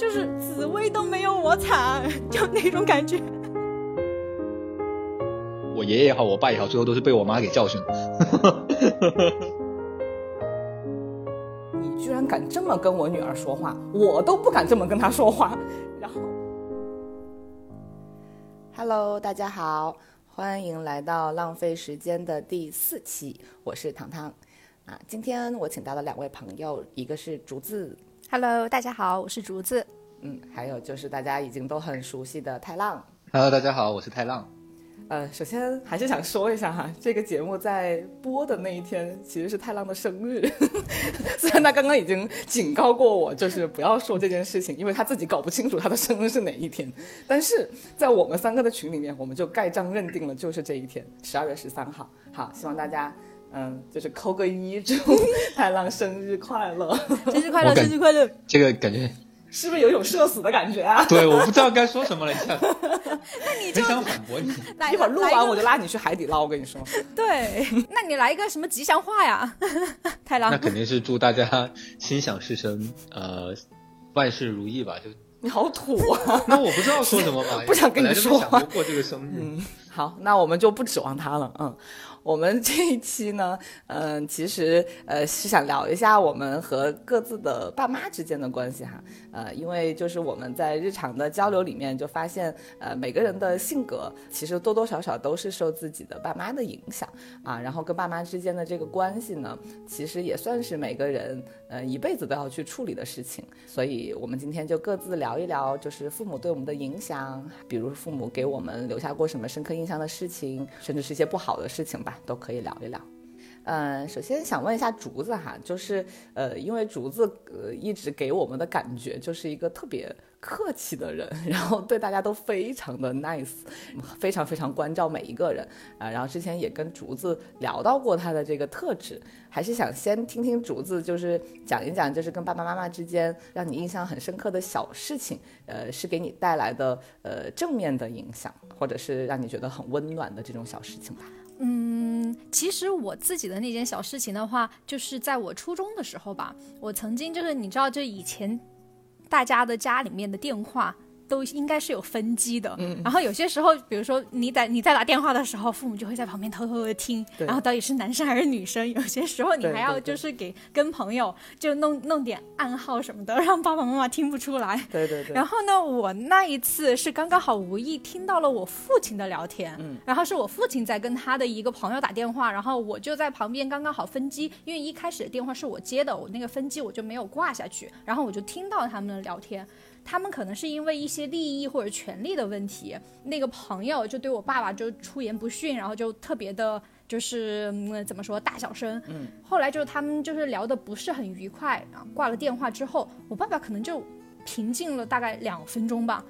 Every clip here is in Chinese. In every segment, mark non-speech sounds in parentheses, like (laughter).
就是紫薇都没有我惨，(laughs) 就那种感觉。(laughs) 我爷爷也好，我爸也好，最后都是被我妈给教训了。(laughs) 你居然敢这么跟我女儿说话，我都不敢这么跟她说话。然后，Hello，大家好，欢迎来到浪费时间的第四期，我是糖糖。啊，今天我请到了两位朋友，一个是竹子，Hello，大家好，我是竹子。嗯，还有就是大家已经都很熟悉的太浪，Hello，大家好，我是太浪。呃，首先还是想说一下哈，这个节目在播的那一天其实是太浪的生日，(laughs) 虽然他刚刚已经警告过我，就是不要说这件事情，因为他自己搞不清楚他的生日是哪一天，但是在我们三个的群里面，我们就盖章认定了就是这一天，十二月十三号。好，希望大家嗯，就是扣个一，祝 (laughs) 太浪生日快乐，生日快乐，生日快乐。这个感觉。是不是有一种社死的感觉啊？对，我不知道该说什么了，(laughs) 那你就想反驳你。一会儿录完我就拉你去海底捞，我跟你说。(laughs) 对，那你来一个什么吉祥话呀？(laughs) 太郎。那肯定是祝大家心想事成，呃，万事如意吧？就你好土啊！那我不知道说什么吧？不想跟你说话。过这个生日。嗯，好，那我们就不指望他了。嗯。我们这一期呢，(laughs) 嗯，其实呃是想聊一下我们和各自的爸妈之间的关系哈，呃，因为就是我们在日常的交流里面就发现，呃，每个人的性格其实多多少少都是受自己的爸妈的影响。啊，然后跟爸妈之间的这个关系呢，其实也算是每个人呃一辈子都要去处理的事情，所以我们今天就各自聊一聊，就是父母对我们的影响，比如父母给我们留下过什么深刻印象的事情，甚至是一些不好的事情吧。都可以聊一聊，嗯，首先想问一下竹子哈，就是呃，因为竹子呃一直给我们的感觉就是一个特别客气的人，(laughs) 然后对大家都非常的 nice，非常非常关照每一个人啊。然后之前也跟竹子聊到过他的这个特质，还是想先听听竹子就是讲一讲，就是跟爸爸妈妈之间让你印象很深刻的小事情，呃，是给你带来的呃正面的影响，或者是让你觉得很温暖的这种小事情吧。嗯，其实我自己的那件小事情的话，就是在我初中的时候吧，我曾经就是你知道，就以前大家的家里面的电话。都应该是有分机的，嗯，然后有些时候，比如说你在你在打电话的时候，父母就会在旁边偷偷的听，然后到底是男生还是女生。有些时候你还要就是给跟朋友就弄弄点暗号什么的，让爸爸妈妈听不出来。对对对。然后呢，我那一次是刚刚好无意听到了我父亲的聊天，嗯，然后是我父亲在跟他的一个朋友打电话，然后我就在旁边刚刚好分机，因为一开始的电话是我接的，我那个分机我就没有挂下去，然后我就听到他们的聊天。他们可能是因为一些利益或者权利的问题，那个朋友就对我爸爸就出言不逊，然后就特别的，就是怎么说大小声。嗯，后来就他们就是聊的不是很愉快啊。挂了电话之后，我爸爸可能就平静了大概两分钟吧，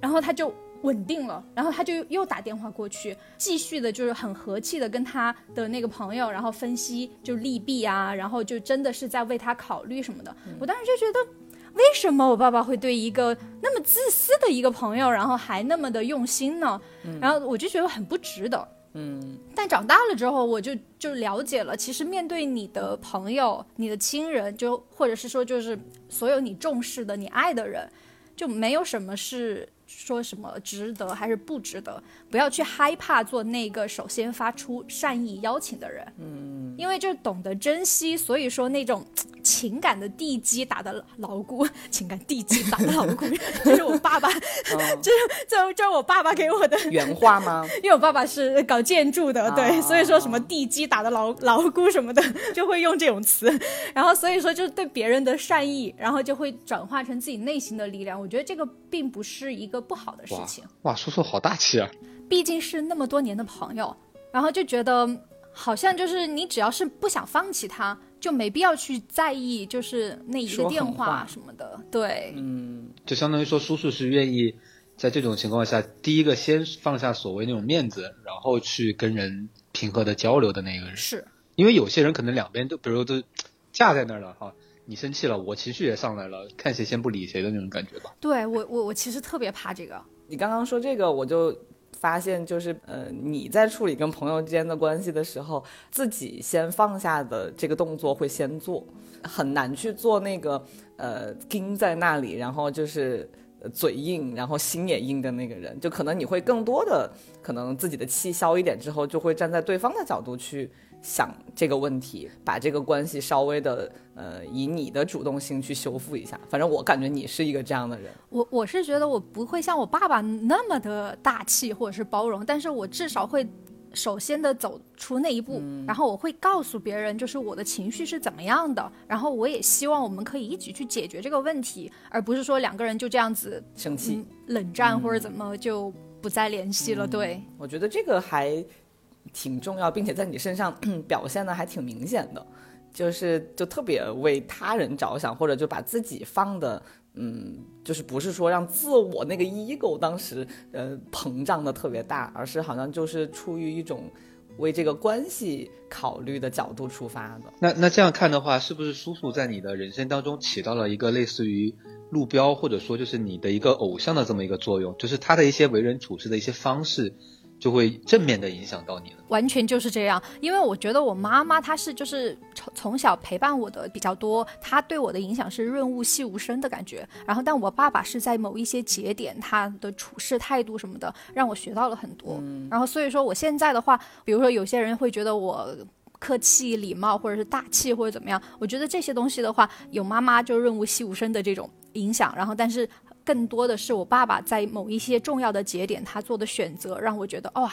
然后他就稳定了，然后他就又打电话过去，继续的就是很和气的跟他的那个朋友，然后分析就利弊啊，然后就真的是在为他考虑什么的。我当时就觉得。为什么我爸爸会对一个那么自私的一个朋友，然后还那么的用心呢？然后我就觉得很不值得。嗯，但长大了之后，我就就了解了，其实面对你的朋友、你的亲人，就或者是说就是所有你重视的、你爱的人，就没有什么是说什么值得还是不值得。不要去害怕做那个首先发出善意邀请的人。嗯，因为就懂得珍惜，所以说那种。情感的地基打得牢固，(laughs) 情感地基打得牢固，(laughs) 这是我爸爸，这这这是我爸爸给我的原话吗？(laughs) 因为我爸爸是搞建筑的，对，所以说什么地基打得牢牢固什么的，就会用这种词。然后所以说就是对别人的善意，然后就会转化成自己内心的力量。我觉得这个并不是一个不好的事情。哇，叔叔好大气啊！毕竟是那么多年的朋友，然后就觉得好像就是你只要是不想放弃他。就没必要去在意，就是那一个电话什么的，对，嗯，就相当于说，叔叔是愿意在这种情况下，第一个先放下所谓那种面子，然后去跟人平和的交流的那个人，是因为有些人可能两边都，比如都架在那儿了哈，你生气了，我情绪也上来了，看谁先不理谁的那种感觉吧。对我，我我其实特别怕这个。你刚刚说这个，我就。发现，就是呃，你在处理跟朋友之间的关系的时候，自己先放下的这个动作会先做，很难去做那个呃盯在那里，然后就是嘴硬，然后心也硬的那个人。就可能你会更多的可能自己的气消一点之后，就会站在对方的角度去想这个问题，把这个关系稍微的呃以你的主动性去修复一下。反正我感觉你是一个这样的人。我我是觉得我不会像我爸爸那么的大气或者是包容，但是我至少会首先的走出那一步，然后我会告诉别人，就是我的情绪是怎么样的，然后我也希望我们可以一起去解决这个问题，而不是说两个人就这样子生气、嗯冷战或者怎么就不再联系了。对，我觉得这个还挺重要，并且在你身上 (clears throat) 表现的还挺明显的，就是就特别为他人着想，或者就把自己放的，嗯，就是不是说让自我那个 ego 当时呃膨胀的特别大，而是好像就是出于一种为这个关系考虑的角度出发的。那那这样看的话，是不是叔叔在你的人生当中起到了一个类似于路标，或者说就是你的一个偶像的这么一个作用？就是他的一些为人处事的一些方式，就会正面的影响到你了。完全就是这样，因为我觉得我妈妈她是就是从从小陪伴我的比较多，她对我的影响是润物细无声的感觉。然后，但我爸爸是在某一些节点，他的处事态度什么的，让我学到了很多。然后，所以说我现在的话，比如说有些人会觉得我。客气、礼貌，或者是大气，或者怎么样？我觉得这些东西的话，有妈妈就润物细无声的这种影响，然后但是更多的是我爸爸在某一些重要的节点他做的选择，让我觉得哇、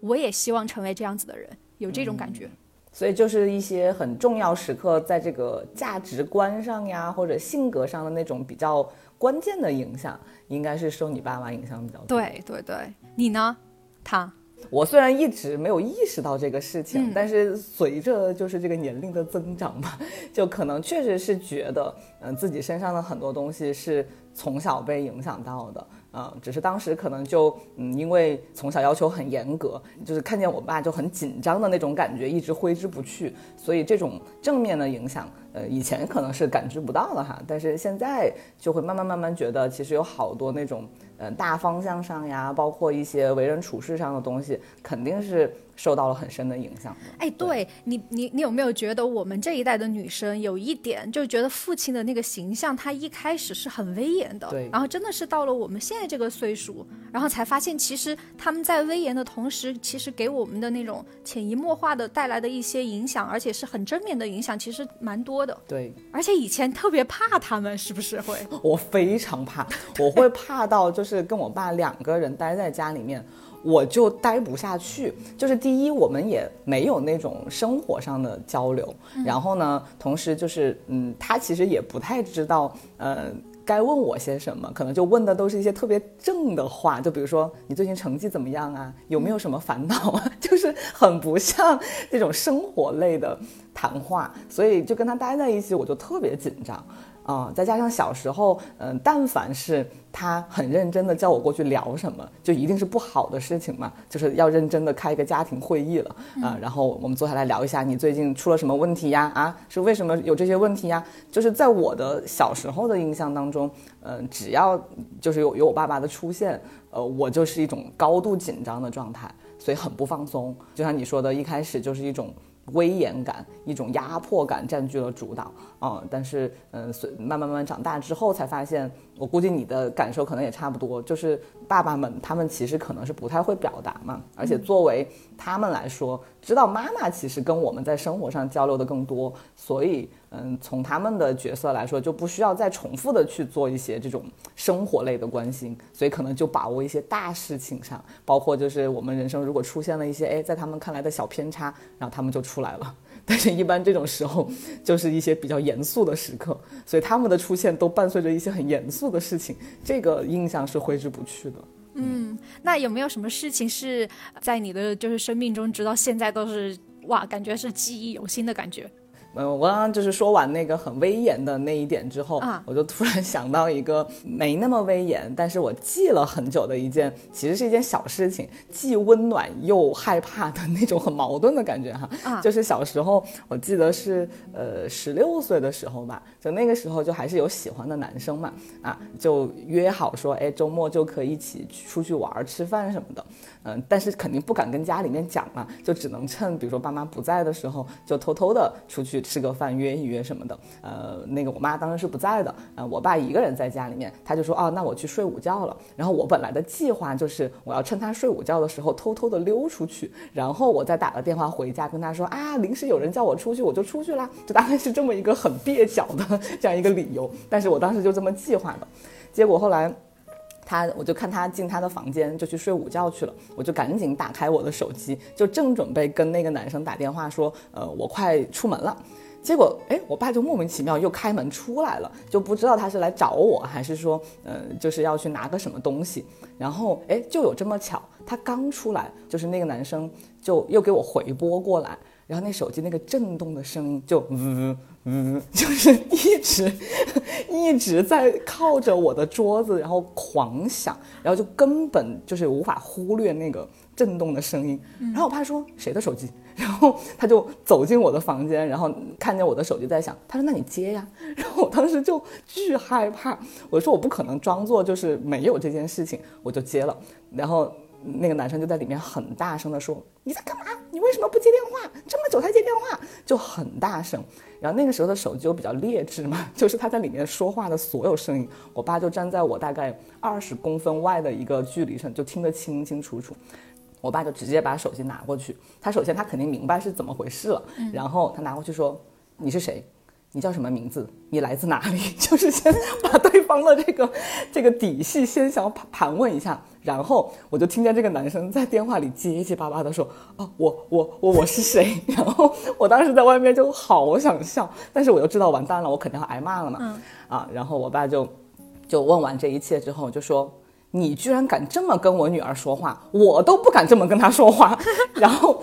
我也希望成为这样子的人，有这种感觉。所以就是一些很重要时刻，在这个价值观上呀，或者性格上的那种比较关键的影响，应该是受你爸妈影响比较多。对对对，你呢？他我虽然一直没有意识到这个事情，嗯但是随着就是这个年龄的增长吧，就可能确实是觉得，嗯、自己身上的很多东西是从小被影响到的，嗯、只是当时可能就，嗯，因为从小要求很严格，就是看见我爸就很紧张的那种感觉，一直挥之不去，所以这种正面的影响，呃，以前可能是感知不到的哈，但是现在就会慢慢慢慢觉得，其实有好多那种，呃，大方向上呀，包括一些为人处事上的东西，肯定是受到了很深的影响的。哎，对你，你你有没有觉得我们这一代的女生有一点，就觉得父亲的那个形象，他一开始是很威严的，对然后真的是到了我们现在这个岁数，然后才发现，其实他们在威严的同时，其实给我们的那种潜移默化的带来的一些影响，而且是很正面的影响，其实蛮多的。对而且以前特别怕他们，是不是会？我非常怕，(laughs) 我会怕到就是跟我爸两个人待在家里面。我就待不下去，就是第一，我们也没有那种生活上的交流，然后呢，同时就是，嗯，他其实也不太知道，呃，该问我些什么，可能就问的都是一些特别正的话，就比如说你最近成绩怎么样啊，有没有什么烦恼啊，(laughs) 就是很不像那种生活类的谈话，所以就跟他待在一起，我就特别紧张。啊、再加上小时候，嗯、但凡是他很认真的叫我过去聊什么，就一定是不好的事情嘛，就是要认真的开一个家庭会议了啊、然后我们坐下来聊一下你最近出了什么问题呀？啊，是为什么有这些问题呀？就是在我的小时候的印象当中，嗯、只要就是有有我爸爸的出现，呃，我就是一种高度紧张的状态，所以很不放松。就像你说的，一开始就是一种威严感、一种压迫感占据了主导。啊、但是，嗯，随慢慢慢长大之后，才发现，我估计你的感受可能也差不多，就是爸爸们他们其实可能是不太会表达嘛，而且作为他们来说，知道妈妈其实跟我们在生活上交流的更多，所以，嗯，从他们的角色来说，就不需要再重复的去做一些这种生活类的关心，所以可能就把握一些大事情上，包括就是我们人生如果出现了一些哎，在他们看来的小偏差，然后他们就出来了。(laughs) 但是，一般这种时候就是一些比较严肃的时刻，所以他们的出现都伴随着一些很严肃的事情，这个印象是挥之不去的。嗯那有没有什么事情是在你的就是生命中，直到现在都是哇，感觉是记忆犹新的感觉？嗯，我刚刚就是说完那个很威严的那一点之后，啊，我就突然想到一个没那么威严，但是我记了很久的一件，其实是一件小事情，既温暖又害怕的那种很矛盾的感觉哈。啊，就是小时候，我记得是呃十六岁的时候吧，就那个时候就还是有喜欢的男生嘛，啊，就约好说，哎，周末就可以一起出去玩吃饭什么的。嗯，但是肯定不敢跟家里面讲嘛，就只能趁比如说爸妈不在的时候，就偷偷的出去吃个饭，约一约什么的。呃，那个我妈当时是不在的，呃，我爸一个人在家里面，他就说，哦，那我去睡午觉了。然后我本来的计划就是我要趁他睡午觉的时候偷偷的溜出去，然后我再打个电话回家跟他说，啊，临时有人叫我出去，我就出去啦。就大概是这么一个很蹩脚的 (laughs) 这样一个理由，但是我当时就这么计划的，结果后来。他，我就看他进他的房间，就去睡午觉去了。我就赶紧打开我的手机，就正准备跟那个男生打电话说，呃，我快出门了。结果，哎，我爸就莫名其妙又开门出来了，就不知道他是来找我，还是说，呃，就是要去拿个什么东西。然后，哎，就有这么巧，他刚出来，就是那个男生就又给我回拨过来，然后那手机那个震动的声音就呜呜，就是一直一直在靠着我的桌子，然后狂响，然后就根本就是无法忽略那个震动的声音。然后我爸说谁的手机？然后他就走进我的房间，然后看见我的手机在响，他说那你接呀。然后我当时就巨害怕，我说我不可能装作就是没有这件事情，我就接了。然后那个男生就在里面很大声的说你在干嘛？你为什么不接电话？这么久才接电话，就很大声。然后那个时候的手机又比较劣质嘛，(laughs) 就是他在里面说话的所有声音，我爸就站在我大概二十公分外的一个距离上，就听得清清楚楚。我爸就直接把手机拿过去，他首先他肯定明白是怎么回事了，然后他拿过去说：“你是谁？你叫什么名字？你来自哪里？” (laughs) 就是先把对方的这个这个底细先想盘盘问一下，然后我就听见这个男生在电话里结结巴巴的说：“哦，我我我我是谁？”然后我当时在外面就好想笑，但是我又知道完蛋了，我肯定要挨骂了嘛。啊，然后我爸就就问完这一切之后就说。你居然敢这么跟我女儿说话，我都不敢这么跟她说话。然后，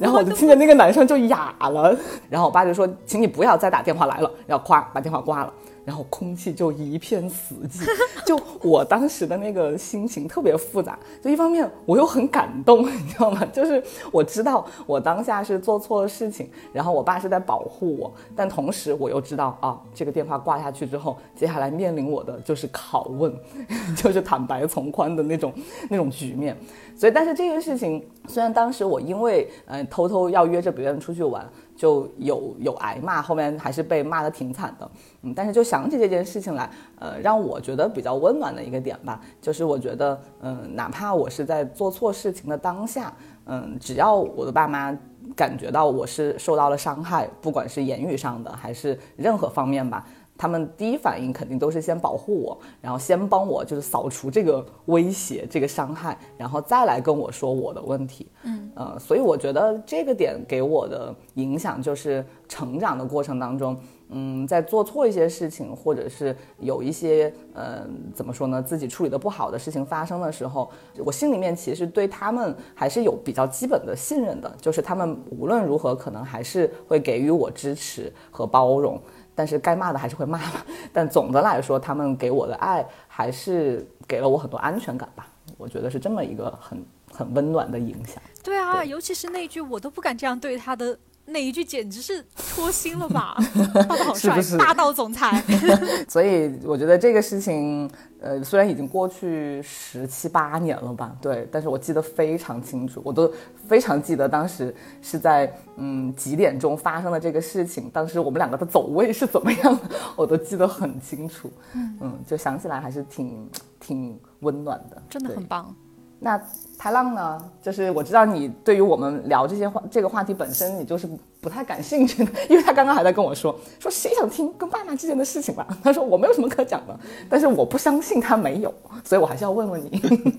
然后我就听见那个男生就哑了。然后我爸就说：“请你不要再打电话来了。”然后咵把电话挂了。然后空气就一片死寂。就我当时的那个心情特别复杂。就一方面我又很感动，(laughs) 你知道吗？就是我知道我当下是做错了事情，然后我爸是在保护我，但同时我又知道啊，这个电话挂下去之后，接下来面临我的就是拷问，(laughs) 就是坦白从宽的那种那种局面。所以，但是这件事情虽然当时我因为嗯偷偷要约着别人出去玩，就有有挨骂，后面还是被骂的挺惨的。嗯，但是就想起这件事情来，呃，让我觉得比较温暖的一个点吧，就是我觉得，嗯，哪怕我是在做错事情的当下，嗯，只要我的爸妈感觉到我是受到了伤害，不管是言语上的还是任何方面吧。他们第一反应肯定都是先保护我，然后先帮我就是扫除这个威胁、这个伤害，然后再来跟我说我的问题。嗯，呃，所以我觉得这个点给我的影响就是成长的过程当中，嗯，在做错一些事情，或者是有一些呃怎么说呢，自己处理的不好的事情发生的时候，我心里面其实对他们还是有比较基本的信任的，就是他们无论如何可能还是会给予我支持和包容。但是该骂的还是会骂嘛，(laughs) 但总的来说，他们给我的爱还是给了我很多安全感吧。我觉得是这么一个很很温暖的影响。对啊，尤其是那句“我都不敢这样对他”的那一句，简直是戳心了吧！(laughs) 爸爸好帅，霸道总裁。(laughs) 所以我觉得这个事情。呃，虽然已经过去十七八年了吧，对，但是我记得非常清楚，我都非常记得当时是在嗯几点钟发生的这个事情，当时我们两个的走位是怎么样的，我都记得很清楚，嗯，就想起来还是挺挺温暖的，真的很棒。那太浪呢？就是我知道你对于我们聊这些话这个话题本身，你就是不太感兴趣的，(laughs) 因为他刚刚还在跟我说说谁想听跟爸妈之间的事情吧？(laughs) 他说我没有什么可讲的，但是我不相信他没有，所以我还是要问问你。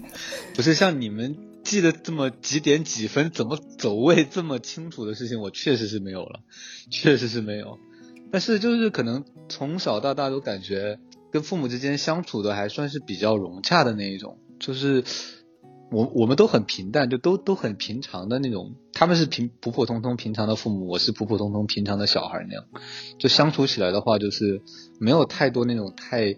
(laughs) 不是像你们记得这么几点几分怎么走位这么清楚的事情，我确实是没有了，确实是没有。但是就是可能从小到大都感觉跟父母之间相处的还算是比较融洽的那一种，就是。我我们都很平淡，就都都很平常的那种。他们是平普普通通平常的父母，我是普普通通平常的小孩那样。就相处起来的话，就是没有太多那种太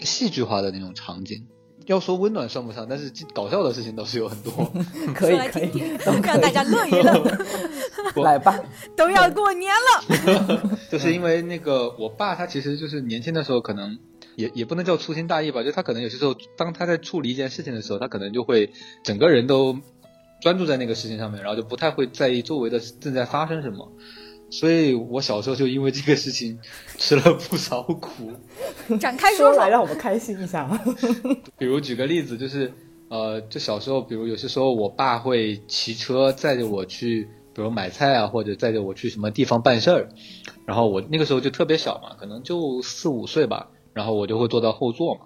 戏剧化的那种场景。要说温暖算不上，但是搞笑的事情倒是有很多。可以可以，(laughs) 让大家乐一乐。(laughs) 来吧，(laughs) 都要过年了。就是因为那个我爸，他其实就是年轻的时候可能。也也不能叫粗心大意吧，就他可能有些时候，当他在处理一件事情的时候，他可能就会整个人都专注在那个事情上面，然后就不太会在意周围的正在发生什么。所以我小时候就因为这个事情吃了不少苦。展开说来让我们开心一下。(laughs) 比如举个例子，就是呃，就小时候，比如有些时候我爸会骑车载着我去，比如买菜啊，或者载着我去什么地方办事儿，然后我那个时候就特别小嘛，可能就四五岁吧。然后我就会坐到后座嘛，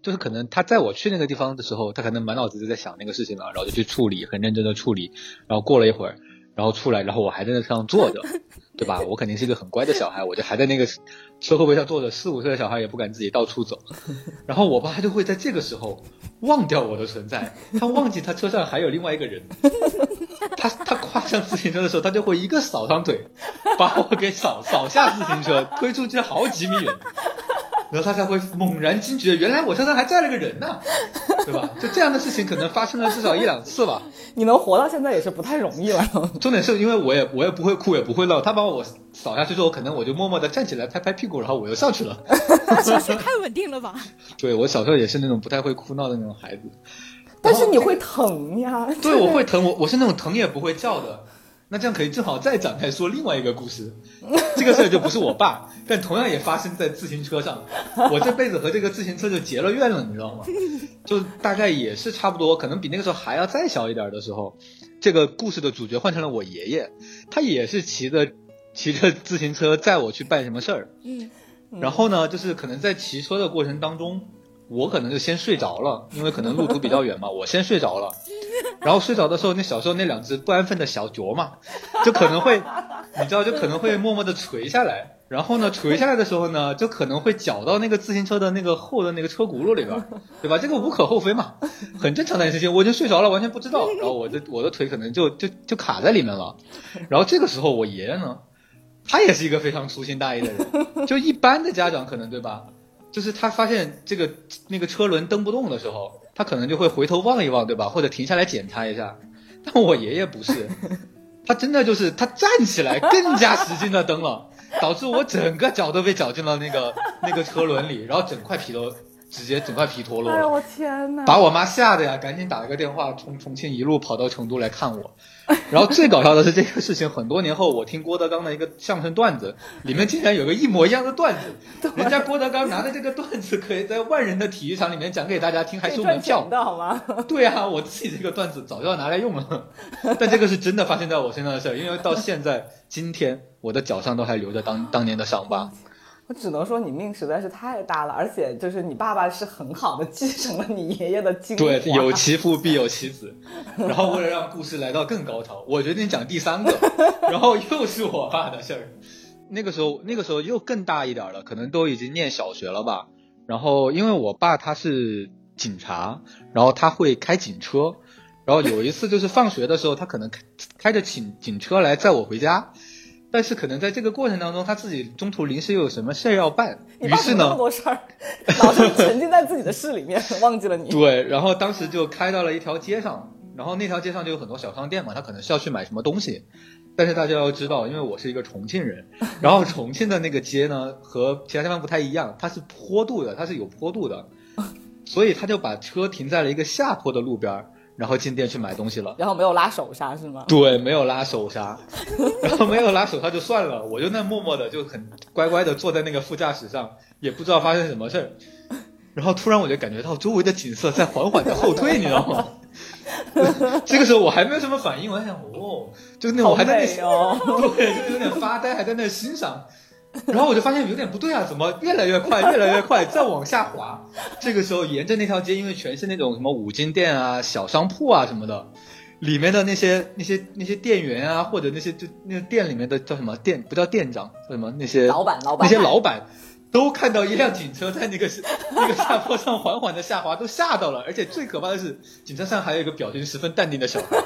就是可能他在我去那个地方的时候，他可能满脑子就在想那个事情了，然后就去处理，很认真的处理。然后过了一会儿，然后出来，然后我还在那车上坐着，(laughs) 对吧？我肯定是一个很乖的小孩，我就还在那个车后备上坐着。四五岁的小孩也不敢自己到处走。(laughs) 然后我爸就会在这个时候忘掉我的存在，他忘记他车上还有另外一个人。(laughs) 他他跨上自行车的时候，他就会一个扫堂腿，把我给扫扫下自行车，推出去好几米远。然后他才会猛然惊觉，原来我身上还载了个人呢，(laughs) 对吧？就这样的事情可能发生了至少一两次吧。你能活到现在也是不太容易了。重点是因为我也我也不会哭也不会闹，他把我扫下去之后，可能我就默默的站起来拍拍屁股，然后我又上去了。(laughs) 情绪太稳定了吧？(laughs) 对我小时候也是那种不太会哭闹的那种孩子。但是你会疼呀？对，我会疼，我我是那种疼也不会叫的。那这样可以正好再展开说另外一个故事，(laughs) 这个事儿就不是我爸，(laughs) 但同样也发生在自行车上。我这辈子和这个自行车就结了怨了，你知道吗？(laughs) 就大概也是差不多，可能比那个时候还要再小一点的时候，这个故事的主角换成了我爷爷，他也是骑着骑着自行车载我去办什么事儿。嗯，然后呢，就是可能在骑车的过程当中。我可能就先睡着了，因为可能路途比较远嘛，我先睡着了。然后睡着的时候，那小时候那两只不安分的小脚嘛，就可能会，你知道，就可能会默默的垂下来。然后呢，垂下来的时候呢，就可能会绞到那个自行车的那个后的那个车轱辘里边，对吧？这个无可厚非嘛，很正常的事情。我已经睡着了，完全不知道。然后我的我的腿可能就就就卡在里面了。然后这个时候，我爷爷呢，他也是一个非常粗心大意的人，就一般的家长可能对吧？就是他发现这个那个车轮蹬不动的时候，他可能就会回头望一望，对吧？或者停下来检查一下。但我爷爷不是，他真的就是他站起来更加使劲的蹬了，导致我整个脚都被绞进了那个那个车轮里，然后整块皮都直接整块皮脱落了。哎呦我天哪！把我妈吓得呀，赶紧打了个电话，从重庆一路跑到成都来看我。然后最搞笑的是这个事情，很多年后我听郭德纲的一个相声段子，里面竟然有个一模一样的段子。人家郭德纲拿着这个段子，可以在万人的体育场里面讲给大家听，还收门票的好吗？对啊，我自己这个段子早就要拿来用了。但这个是真的发生在我身上的事儿，因为到现在今天，我的脚上都还留着当当年的伤疤。我只能说你命实在是太大了，而且就是你爸爸是很好的继承了你爷爷的精华。对，有其父必有其子。然后为了让故事来到更高潮，我决定讲第三个，然后又是我爸的事儿。那个时候，那个时候又更大一点了，可能都已经念小学了吧。然后因为我爸他是警察，然后他会开警车，然后有一次就是放学的时候，他可能开开着警警车来载我回家。但是可能在这个过程当中，他自己中途临时又有什么事儿要办，于是呢，那么多事儿，老是沉浸在自己的事里面，(laughs) 忘记了你。对，然后当时就开到了一条街上，然后那条街上就有很多小商店嘛，他可能是要去买什么东西。但是大家要知道，因为我是一个重庆人，然后重庆的那个街呢和其他地方不太一样，它是坡度的，它是有坡度的，所以他就把车停在了一个下坡的路边儿。然后进店去买东西了，然后没有拉手刹是吗？对，没有拉手刹，(laughs) 然后没有拉手刹就算了，我就那默默的就很乖乖的坐在那个副驾驶上，也不知道发生什么事儿。然后突然我就感觉到周围的景色在缓缓的后退，你知道吗？(laughs) 这个时候我还没有什么反应，我还想，哦，就那我还在那，(laughs) 对，就有点发呆，还在那欣赏。然后我就发现有点不对啊，怎么越来越快，越来越快，再往下滑。这个时候沿着那条街，因为全是那种什么五金店啊、小商铺啊什么的，里面的那些那些那些店员啊，或者那些就那个店里面的叫什么店不叫店长叫什么那些老板老板那些老板都看到一辆警车在那个那个下坡上缓缓的下滑，都吓到了。而且最可怕的是，警车上还有一个表情十分淡定的小孩。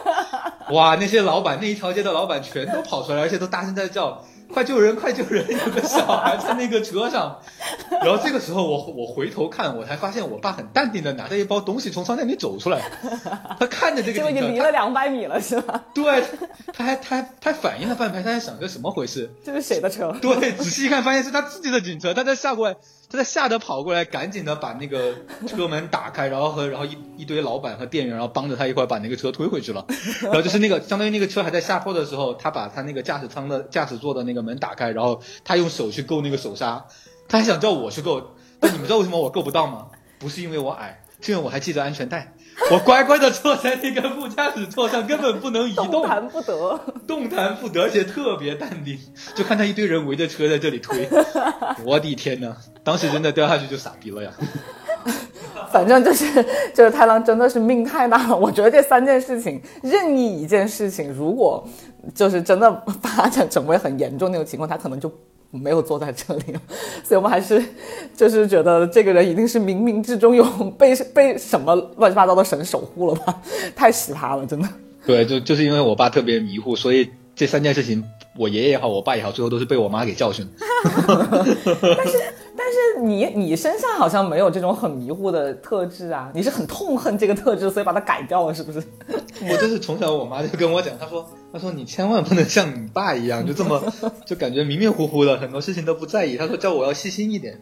哇，那些老板，那一条街的老板全都跑出来，而且都大声在叫。快救人！快救人！有个小孩在那个车上，(laughs) 然后这个时候我我回头看，我才发现我爸很淡定的拿着一包东西从商店里走出来，(laughs) 他看着这个，就已经离了两百米了，是吧？对，他还他还他反应了半拍，他在想这什么回事？这是谁的车？对，仔细一看发现是他自己的警车，他在下过来。他吓得跑过来，赶紧的把那个车门打开，然后和然后一一堆老板和店员，然后帮着他一块把那个车推回去了。然后就是那个相当于那个车还在下坡的时候，他把他那个驾驶舱的驾驶座的那个门打开，然后他用手去够那个手刹，他还想叫我去够，但你们知道为什么我够不到吗？不是因为我矮，是因为我还系着安全带。(laughs) 我乖乖的坐在那个副驾驶座上，根本不能移动，动弹不得，动弹不得，而且特别淡定，就看到一堆人围着车在这里推，(laughs) 我的天呐，当时真的掉下去就傻逼了呀。(laughs) 反正就是就是太郎真的是命太大了，我觉得这三件事情，任意一件事情，如果就是真的发展成为很严重那种情况，他可能就。没有坐在这里，(laughs) 所以我们还是就是觉得这个人一定是冥冥之中有被被什么乱七八糟的神守护了吧？太奇葩了，真的。对，就就是因为我爸特别迷糊，所以这三件事情，我爷爷也好，我爸也好，最后都是被我妈给教训。(laughs) 但是。但是你你身上好像没有这种很迷糊的特质啊，你是很痛恨这个特质，所以把它改掉了，是不是？我就是从小我妈就跟我讲，她说她说你千万不能像你爸一样，就这么 (laughs) 就感觉迷迷糊糊的，很多事情都不在意。她说叫我要细心一点。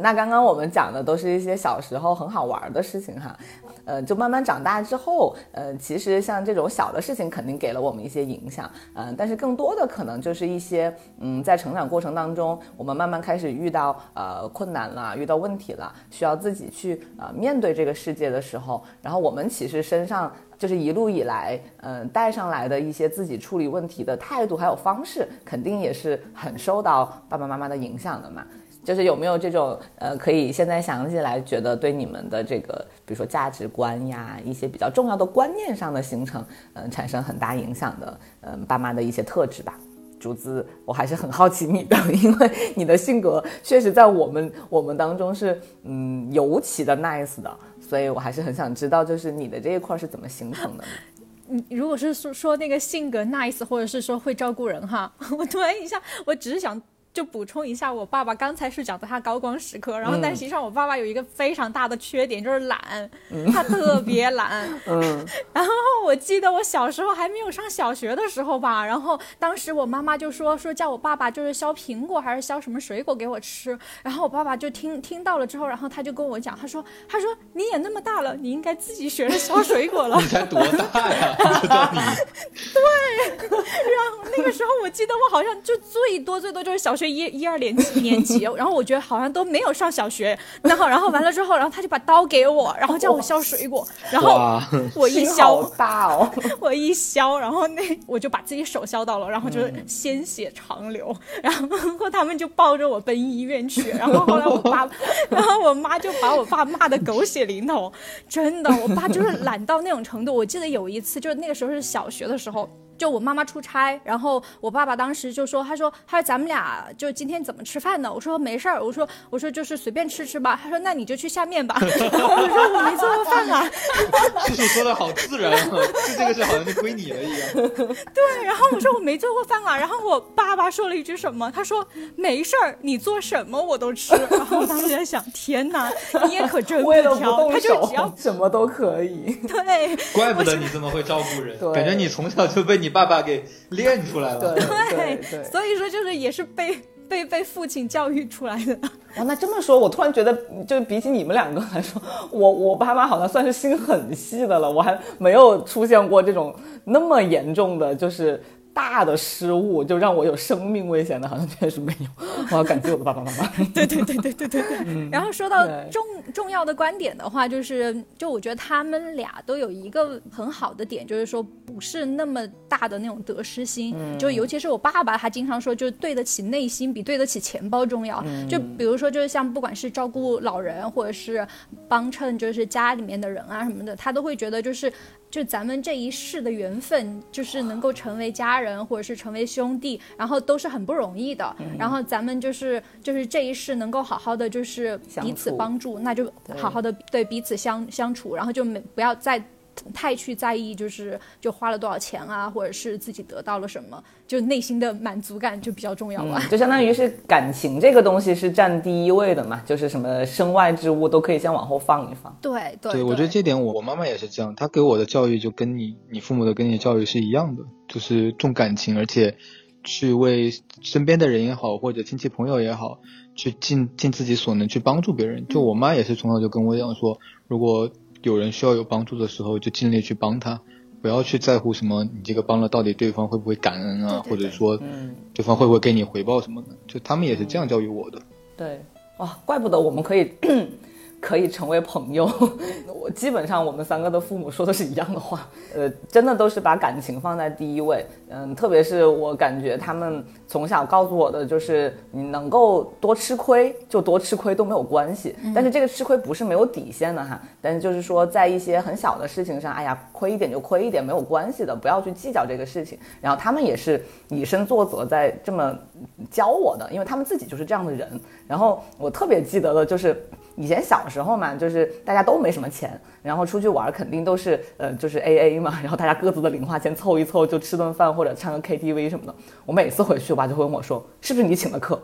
那刚刚我们讲的都是一些小时候很好玩的事情哈。呃，就慢慢长大之后，呃，其实像这种小的事情肯定给了我们一些影响，嗯，但是更多的可能就是一些，嗯，在成长过程当中，我们慢慢开始遇到呃困难了，遇到问题了，需要自己去呃面对这个世界的时候，然后我们其实身上就是一路以来，嗯，带上来的一些自己处理问题的态度还有方式，肯定也是很受到爸爸妈妈的影响的嘛。就是有没有这种呃，可以现在想起来觉得对你们的这个，比如说价值观呀，一些比较重要的观念上的形成，嗯，产生很大影响的，嗯，爸妈的一些特质吧。竹子，我还是很好奇你的，因为你的性格确实在我们我们当中是嗯尤其的 nice 的，所以我还是很想知道，就是你的这一块是怎么形成的。你，如果是说说那个性格 nice，或者是说会照顾人哈，(laughs) 我突然一下，我只是想。就补充一下，我爸爸刚才是讲的他高光时刻，然后但实际上我爸爸有一个非常大的缺点，就是懒，他特别懒。(laughs) 嗯，然后我记得我小时候还没有上小学的时候吧，然后当时我妈妈就说说叫我爸爸就是削苹果还是削什么水果给我吃，然后我爸爸就听听到了之后，然后他就跟我讲，他说他说你也那么大了，你应该自己学着削水果了。(laughs) 你才多大呀？(laughs) 对，然后那个时候我记得我好像就最多最多就是小学。一一二年级 (laughs) 年级，然后我觉得好像都没有上小学，然后然后完了之后，然后他就把刀给我，然后叫我削水果，然后我一削大哦，我一削，然后那我就把自己手削到了，然后就是鲜血长流，然后他们就抱着我奔医院去，然后后来我爸，(laughs) 然后我妈就把我爸骂的狗血淋头，真的，我爸就是懒到那种程度。我记得有一次，就是那个时候是小学的时候。就我妈妈出差，然后我爸爸当时就说：“他说，他说咱们俩就今天怎么吃饭呢？”我说：“没事儿。”我说：“我说就是随便吃吃吧。”他说：“那你就去下面吧。” (laughs) 我说：“我没做过饭啊。”叔叔说的好自然啊，就这个事好像就归你了一样。对，然后我说我没做过饭啊，然后我爸爸说了一句什么？他说：“没事儿，你做什么我都吃。”然后我当时在想：“天哪，你也可真 (laughs) 不挑，他就只要 (laughs) 什么都可以。”对，怪不得你这么会照顾人，感觉你从小就被你。你爸爸给练出来了，对，(laughs) 所以说就是也是被被被父亲教育出来的。哇，那这么说，我突然觉得，就比起你们两个来说，我我爸妈好像算是心很细的了，我还没有出现过这种那么严重的，就是。大的失误就让我有生命危险的，好像确实没有。我要感谢我的爸爸妈妈。(laughs) 对对对对对对对。(laughs) 然后说到重重要的观点的话，就是就我觉得他们俩都有一个很好的点，就是说不是那么大的那种得失心。就尤其是我爸爸，他经常说，就对得起内心比对得起钱包重要。就比如说，就是像不管是照顾老人，或者是帮衬就是家里面的人啊什么的，他都会觉得就是就咱们这一世的缘分，就是能够成为家人或者是成为兄弟，然后都是很不容易的。然后咱们就是就是这一世能够好好的就是彼此帮助，那就好好的对彼此相相处，然后就没不要再。太去在意，就是就花了多少钱啊，或者是自己得到了什么，就内心的满足感就比较重要吧。就相当于是感情这个东西是占第一位的嘛，就是什么身外之物都可以先往后放一放。对对，我觉得这点我我妈妈也是这样，她给我的教育就跟你你父母的跟你的教育是一样的，就是重感情，而且去为身边的人也好，或者亲戚朋友也好，去尽尽自己所能去帮助别人。就我妈也是从小就跟我讲说，如果。有人需要有帮助的时候，就尽力去帮他，不要去在乎什么你这个帮了到底对方会不会感恩啊，或者说，对方会不会给你回报什么的，就他们也是这样教育我的。对，哇，怪不得我们可以。可以成为朋友，(laughs) 我基本上我们三个的父母说的是一样的话，呃，真的都是把感情放在第一位，嗯，特别是我感觉他们从小告诉我的就是，你能够多吃亏就多吃亏都没有关系，但是这个吃亏不是没有底线的哈，但是就是说在一些很小的事情上，哎呀，亏一点就亏一点没有关系的，不要去计较这个事情。然后他们也是以身作则在这么教我的，因为他们自己就是这样的人。然后我特别记得的就是。以前小时候嘛，就是大家都没什么钱，然后出去玩肯定都是呃就是 A A 嘛，(laughs) 然后大家各自的零花钱凑一凑就吃顿饭或者唱个 K T V 什么的。我每次回去，我爸就会问我说：“是不是你请的客？”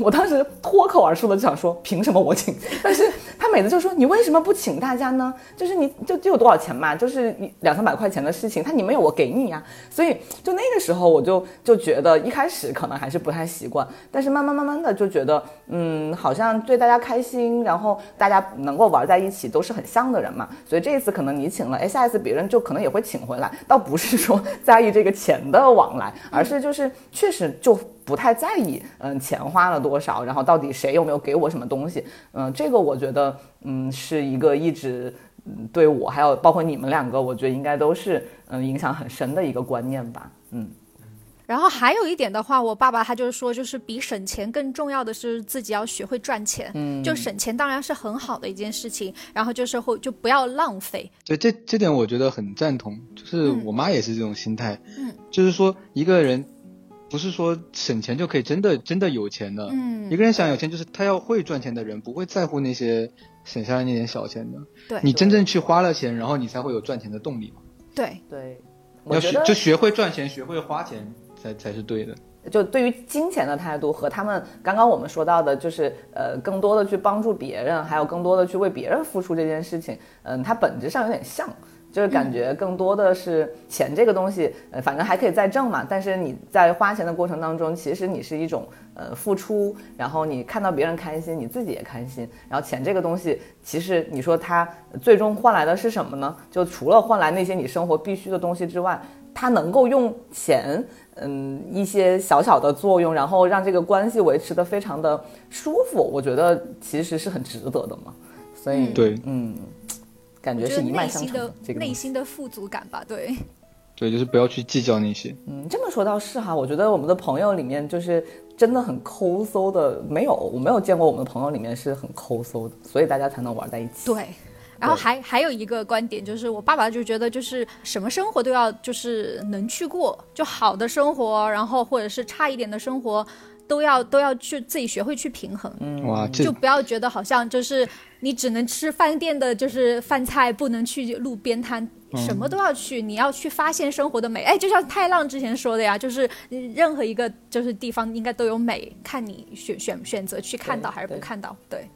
我当时脱口而出的就想说：“凭什么我请？” (laughs) 但是。他每次就说你为什么不请大家呢？就是你就就有多少钱嘛，就是两三百块钱的事情，他你没有我给你呀。所以就那个时候我就就觉得一开始可能还是不太习惯，但是慢慢慢慢的就觉得嗯，好像对大家开心，然后大家能够玩在一起都是很像的人嘛。所以这一次可能你请了，哎，下一次别人就可能也会请回来，倒不是说 (laughs) 在意这个钱的往来，而是就是确实就。不太在意，嗯，钱花了多少，然后到底谁有没有给我什么东西，嗯，这个我觉得，嗯，是一个一直对我还有包括你们两个，我觉得应该都是嗯影响很深的一个观念吧，嗯。然后还有一点的话，我爸爸他就是说，就是比省钱更重要的是自己要学会赚钱，嗯，就省钱当然是很好的一件事情，然后就是会就不要浪费。对，这这点我觉得很赞同，就是我妈也是这种心态，嗯，就是说一个人。不是说省钱就可以真的真的有钱的。嗯，一个人想有钱，就是他要会赚钱的人，不会在乎那些省下来那点小钱的。对，你真正去花了钱，然后你才会有赚钱的动力嘛。对对，要学就学会赚钱，学会花钱才才是对的。就对于金钱的态度和他们刚刚我们说到的，就是呃，更多的去帮助别人，还有更多的去为别人付出这件事情，嗯，它本质上有点像。就是感觉更多的是钱这个东西，呃，反正还可以再挣嘛。但是你在花钱的过程当中，其实你是一种呃付出，然后你看到别人开心，你自己也开心。然后钱这个东西，其实你说它最终换来的是什么呢？就除了换来那些你生活必须的东西之外，它能够用钱，嗯，一些小小的作用，然后让这个关系维持的非常的舒服。我觉得其实是很值得的嘛。所以对，嗯。感觉是一脉相承的，这个内心的富足感吧，对，(laughs) 对，就是不要去计较那些。嗯，这么说倒是哈，我觉得我们的朋友里面就是真的很抠搜的，没有，我没有见过我们的朋友里面是很抠搜的，所以大家才能玩在一起。对，然后还还有一个观点就是，我爸爸就觉得就是什么生活都要就是能去过，就好的生活，然后或者是差一点的生活。都要都要去自己学会去平衡，哇，就不要觉得好像就是你只能吃饭店的，就是饭菜，不能去路边摊，什么都要去，你要去发现生活的美。哎，就像太浪之前说的呀，就是任何一个就是地方应该都有美，看你选选选择去看到还是不看到，对。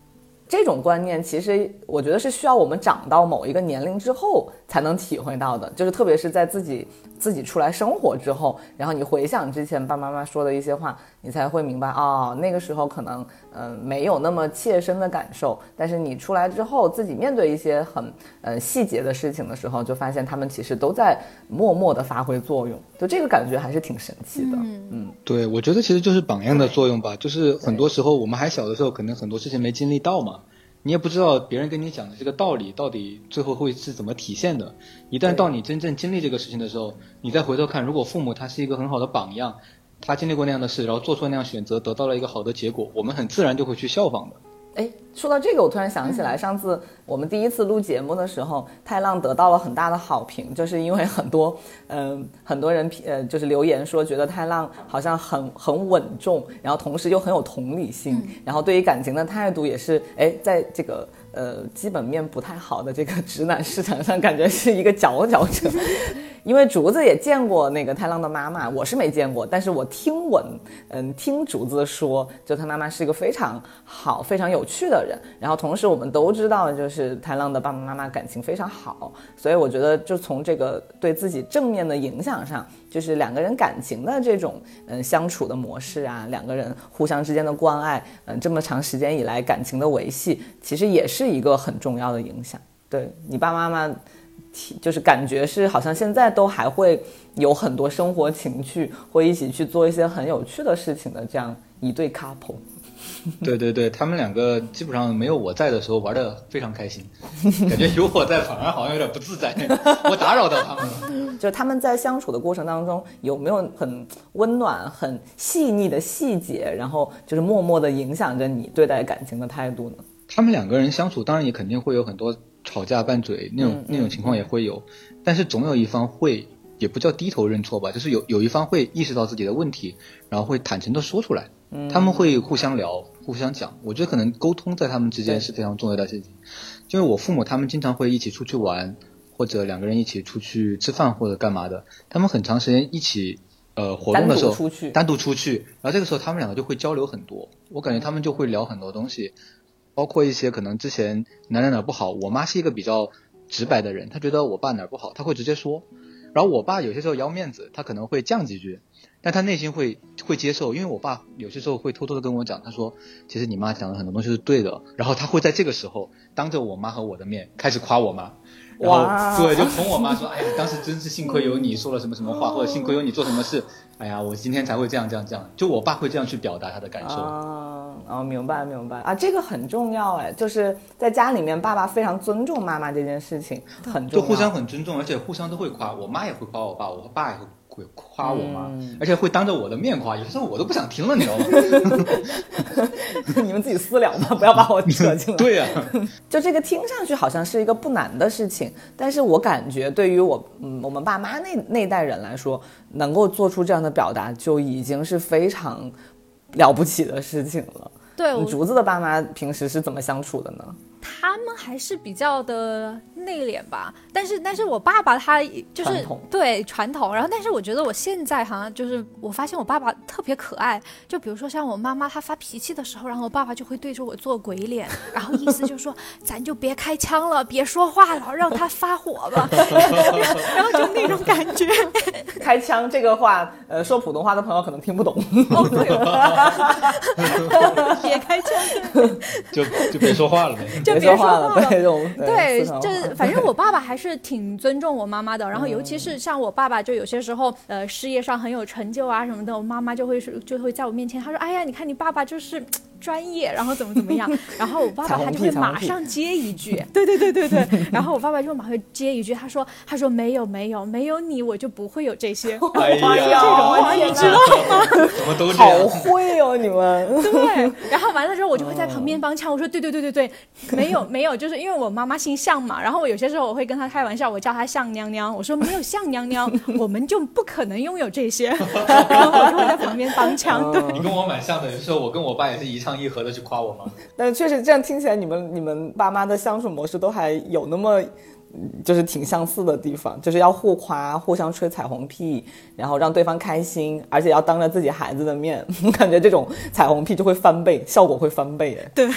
这种观念其实我觉得是需要我们长到某一个年龄之后才能体会到的，就是特别是在自己自己出来生活之后，然后你回想之前爸爸妈妈说的一些话，你才会明白哦，那个时候可能嗯没有那么切身的感受，但是你出来之后自己面对一些很呃细节的事情的时候，就发现他们其实都在默默的发挥作用，就这个感觉还是挺神奇的。嗯，对，我觉得其实就是榜样的作用吧，就是很多时候我们还小的时候，可能很多事情没经历到嘛。你也不知道别人跟你讲的这个道理到底最后会是怎么体现的。一旦到你真正经历这个事情的时候，你再回头看，如果父母他是一个很好的榜样，他经历过那样的事，然后做出那样选择，得到了一个好的结果，我们很自然就会去效仿的。哎，说到这个，我突然想起来，上次我们第一次录节目的时候，太浪得到了很大的好评，就是因为很多，嗯，很多人呃，就是留言说觉得太浪好像很很稳重，然后同时又很有同理心，然后对于感情的态度也是，哎，在这个。呃，基本面不太好的这个直男市场上，感觉是一个佼佼者。(laughs) 因为竹子也见过那个太浪的妈妈，我是没见过，但是我听闻，嗯，听竹子说，就他妈妈是一个非常好、非常有趣的人。然后同时我们都知道，就是太浪的爸爸妈妈感情非常好，所以我觉得就从这个对自己正面的影响上，就是两个人感情的这种嗯相处的模式啊，两个人互相之间的关爱，嗯，这么长时间以来感情的维系，其实也是一个很重要的影响。对你爸妈妈。就是感觉是好像现在都还会有很多生活情趣，会一起去做一些很有趣的事情的这样一对 couple。(laughs) 对对对，他们两个基本上没有我在的时候玩的非常开心，(laughs) 感觉有我在反而好像有点不自在，(laughs) 我打扰到他们了。就他们在相处的过程当中，有没有很温暖、很细腻的细节，然后就是默默的影响着你对待感情的态度呢？他们两个人相处，当然也肯定会有很多。吵架拌嘴那种那种情况也会有，但是总有一方会，也不叫低头认错吧，就是有有一方会意识到自己的问题，然后会坦诚的说出来。他们会互相聊，互相讲。我觉得可能沟通在他们之间是非常重要的事情。因为我父母他们经常会一起出去玩，或者两个人一起出去吃饭或者干嘛的。他们很长时间一起呃活动的时候，单独出去，单独出去，然后这个时候他们两个就会交流很多。我感觉他们就会聊很多东西。包括一些可能之前哪哪哪不好，我妈是一个比较直白的人，她觉得我爸哪不好，她会直接说。然后我爸有些时候要面子，他可能会犟几句，但他内心会会接受，因为我爸有些时候会偷偷的跟我讲，他说其实你妈讲的很多东西是对的，然后他会在这个时候当着我妈和我的面开始夸我妈。然后对，就哄我妈说：“哎呀，当时真是幸亏有你说了什么什么话，或者幸亏有你做什么事，哎呀，我今天才会这样这样这样。”就我爸会这样去表达他的感受。啊，哦，明白明白啊，这个很重要哎，就是在家里面，爸爸非常尊重妈妈这件事情，很重要，就互相很尊重，而且互相都会夸，我妈也会夸我爸，我爸也会。会夸我吗？而且会当着我的面夸，有时候我都不想听了，你知道吗？(laughs) 你们自己私聊吧，不要把我扯进来。(laughs) 对呀，就这个听上去好像是一个不难的事情，但是我感觉对于我嗯我们爸妈那那代人来说，能够做出这样的表达就已经是非常了不起的事情了。对，竹子的爸妈平时是怎么相处的呢？他们还是比较的内敛吧，但是但是我爸爸他就是对传统，然后但是我觉得我现在好像就是我发现我爸爸特别可爱，就比如说像我妈妈她发脾气的时候，然后我爸爸就会对着我做鬼脸，(laughs) 然后意思就是说咱就别开枪了，别说话了，让他发火吧，(laughs) 然后就那种感觉。开枪这个话，呃，说普通话的朋友可能听不懂。哦，对，(laughs) 别开枪，就就别说话了呗。别说话了，对，对，就是反正我爸爸还是挺尊重我妈妈的。然后尤其是像我爸爸，就有些时候，呃，事业上很有成就啊什么的，我妈妈就会是就会在我面前，她说：“哎呀，你看你爸爸就是。”专业，然后怎么怎么样，(laughs) 然后我爸爸他就会马上接一句，(laughs) 对对对对对，然后我爸爸就马上接一句，他说他说没有没有没有你我就不会有这些，哎呀，这种话你知道吗？怎么都好会哦你们，(laughs) 对，然后完了之后我就会在旁边帮腔，我说对对对对对，没有没有，就是因为我妈妈姓向嘛，然后我有些时候我会跟她开玩笑，我叫她向娘娘，我说没有向娘娘，我们就不可能拥有这些，然后我就会在旁边帮腔。对，你跟我蛮像的，有时候我跟我爸也是一唱。一和的去夸我吗？(laughs) 但确实这样听起来，你们你们爸妈的相处模式都还有那么，就是挺相似的地方，就是要互夸，互相吹彩虹屁，然后让对方开心，而且要当着自己孩子的面，我 (laughs) 感觉这种彩虹屁就会翻倍，(laughs) 效果会翻倍。哎，对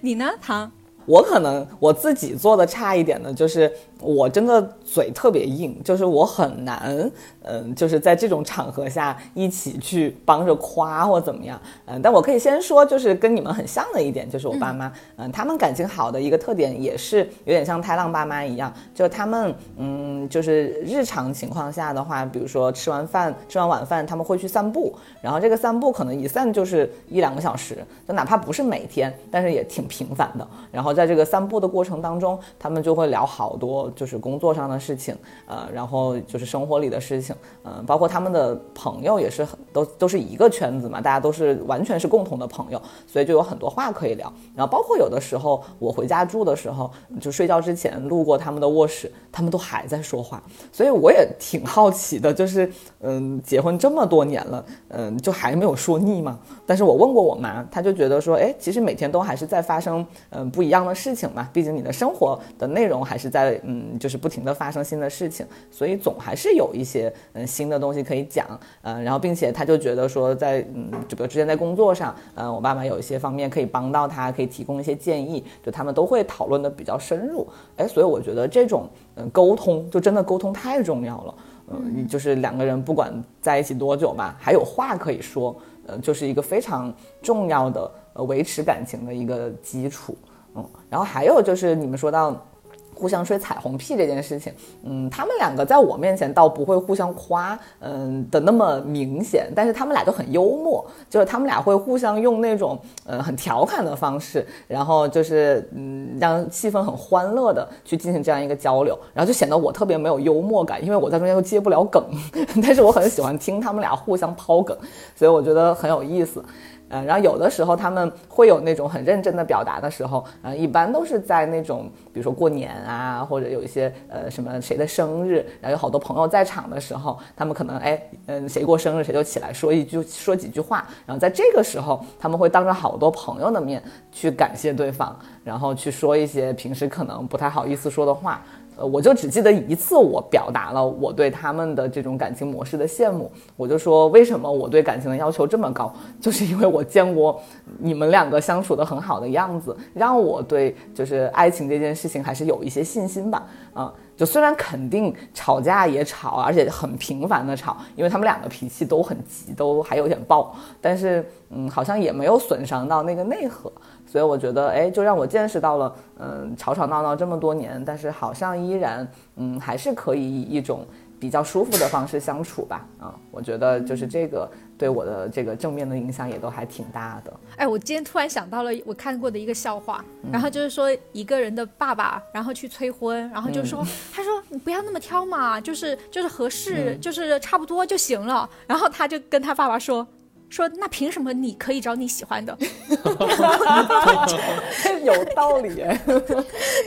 你呢，唐？我可能我自己做的差一点的，就是我真的嘴特别硬，就是我很难。嗯，就是在这种场合下一起去帮着夸或怎么样，嗯，但我可以先说，就是跟你们很像的一点，就是我爸妈，嗯，他们感情好的一个特点也是有点像太浪爸妈一样，就他们，嗯，就是日常情况下的话，比如说吃完饭吃完晚饭，他们会去散步，然后这个散步可能一散就是一两个小时，就哪怕不是每天，但是也挺频繁的，然后在这个散步的过程当中，他们就会聊好多就是工作上的事情，呃，然后就是生活里的事情，嗯，包括他们的朋友也是很都都是一个圈子嘛，大家都是完全是共同的朋友，所以就有很多话可以聊。然后包括有的时候我回家住的时候，就睡觉之前路过他们的卧室，他们都还在说话，所以我也挺好奇的，就是嗯，结婚这么多年了，嗯，就还没有说腻吗？但是我问过我妈，她就觉得说，哎，其实每天都还是在发生嗯不一样的事情嘛，毕竟你的生活的内容还是在嗯就是不停的发生新的事情，所以总还是有一些嗯新的东西可以讲，嗯，然后并且他就觉得说，在嗯就比如之前在工作上，嗯，我爸妈有一些方面可以帮到他，可以提供一些建议，就他们都会讨论的比较深入，哎，所以我觉得这种嗯沟通就真的沟通太重要了，嗯，就是两个人不管在一起多久吧，还有话可以说。呃，就是一个非常重要的呃维持感情的一个基础，嗯，然后还有就是你们说到互相吹彩虹屁这件事情，嗯，他们两个在我面前倒不会互相夸，嗯的那么明显，但是他们俩都很幽默，就是他们俩会互相用那种呃很调侃的方式，然后就是嗯让气氛很欢乐的去进行这样一个交流，然后就显得我特别没有幽默感，因为我在中间又接不了梗，(laughs) 但是我很喜欢听他们俩互相抛梗，所以我觉得很有意思。嗯，然后有的时候他们会有那种很认真的表达的时候，呃，一般都是在那种比如说过年啊，或者有一些呃什么谁的生日，然后有好多朋友在场的时候，他们可能哎，嗯，谁过生日谁就起来说一句说几句话，然后在这个时候他们会当着好多朋友的面去感谢对方，然后去说一些平时可能不太好意思说的话。呃，我就只记得一次，我表达了我对他们的这种感情模式的羡慕。我就说，为什么我对感情的要求这么高？就是因为我见过你们两个相处的很好的样子，让我对就是爱情这件事情还是有一些信心吧。啊，就虽然肯定吵架也吵，而且很频繁的吵，因为他们两个脾气都很急，都还有点爆，但是嗯，好像也没有损伤到那个内核。所以我觉得，哎，就让我见识到了，嗯，吵吵闹闹这么多年，但是好像依然，嗯，还是可以以一种比较舒服的方式相处吧。啊，我觉得就是这个对我的这个正面的影响也都还挺大的。哎，我今天突然想到了我看过的一个笑话，然后就是说一个人的爸爸，然后去催婚，然后就说，他说你不要那么挑嘛，就是就是合适，就是差不多就行了。然后他就跟他爸爸说。说那凭什么你可以找你喜欢的？(laughs) 有道理，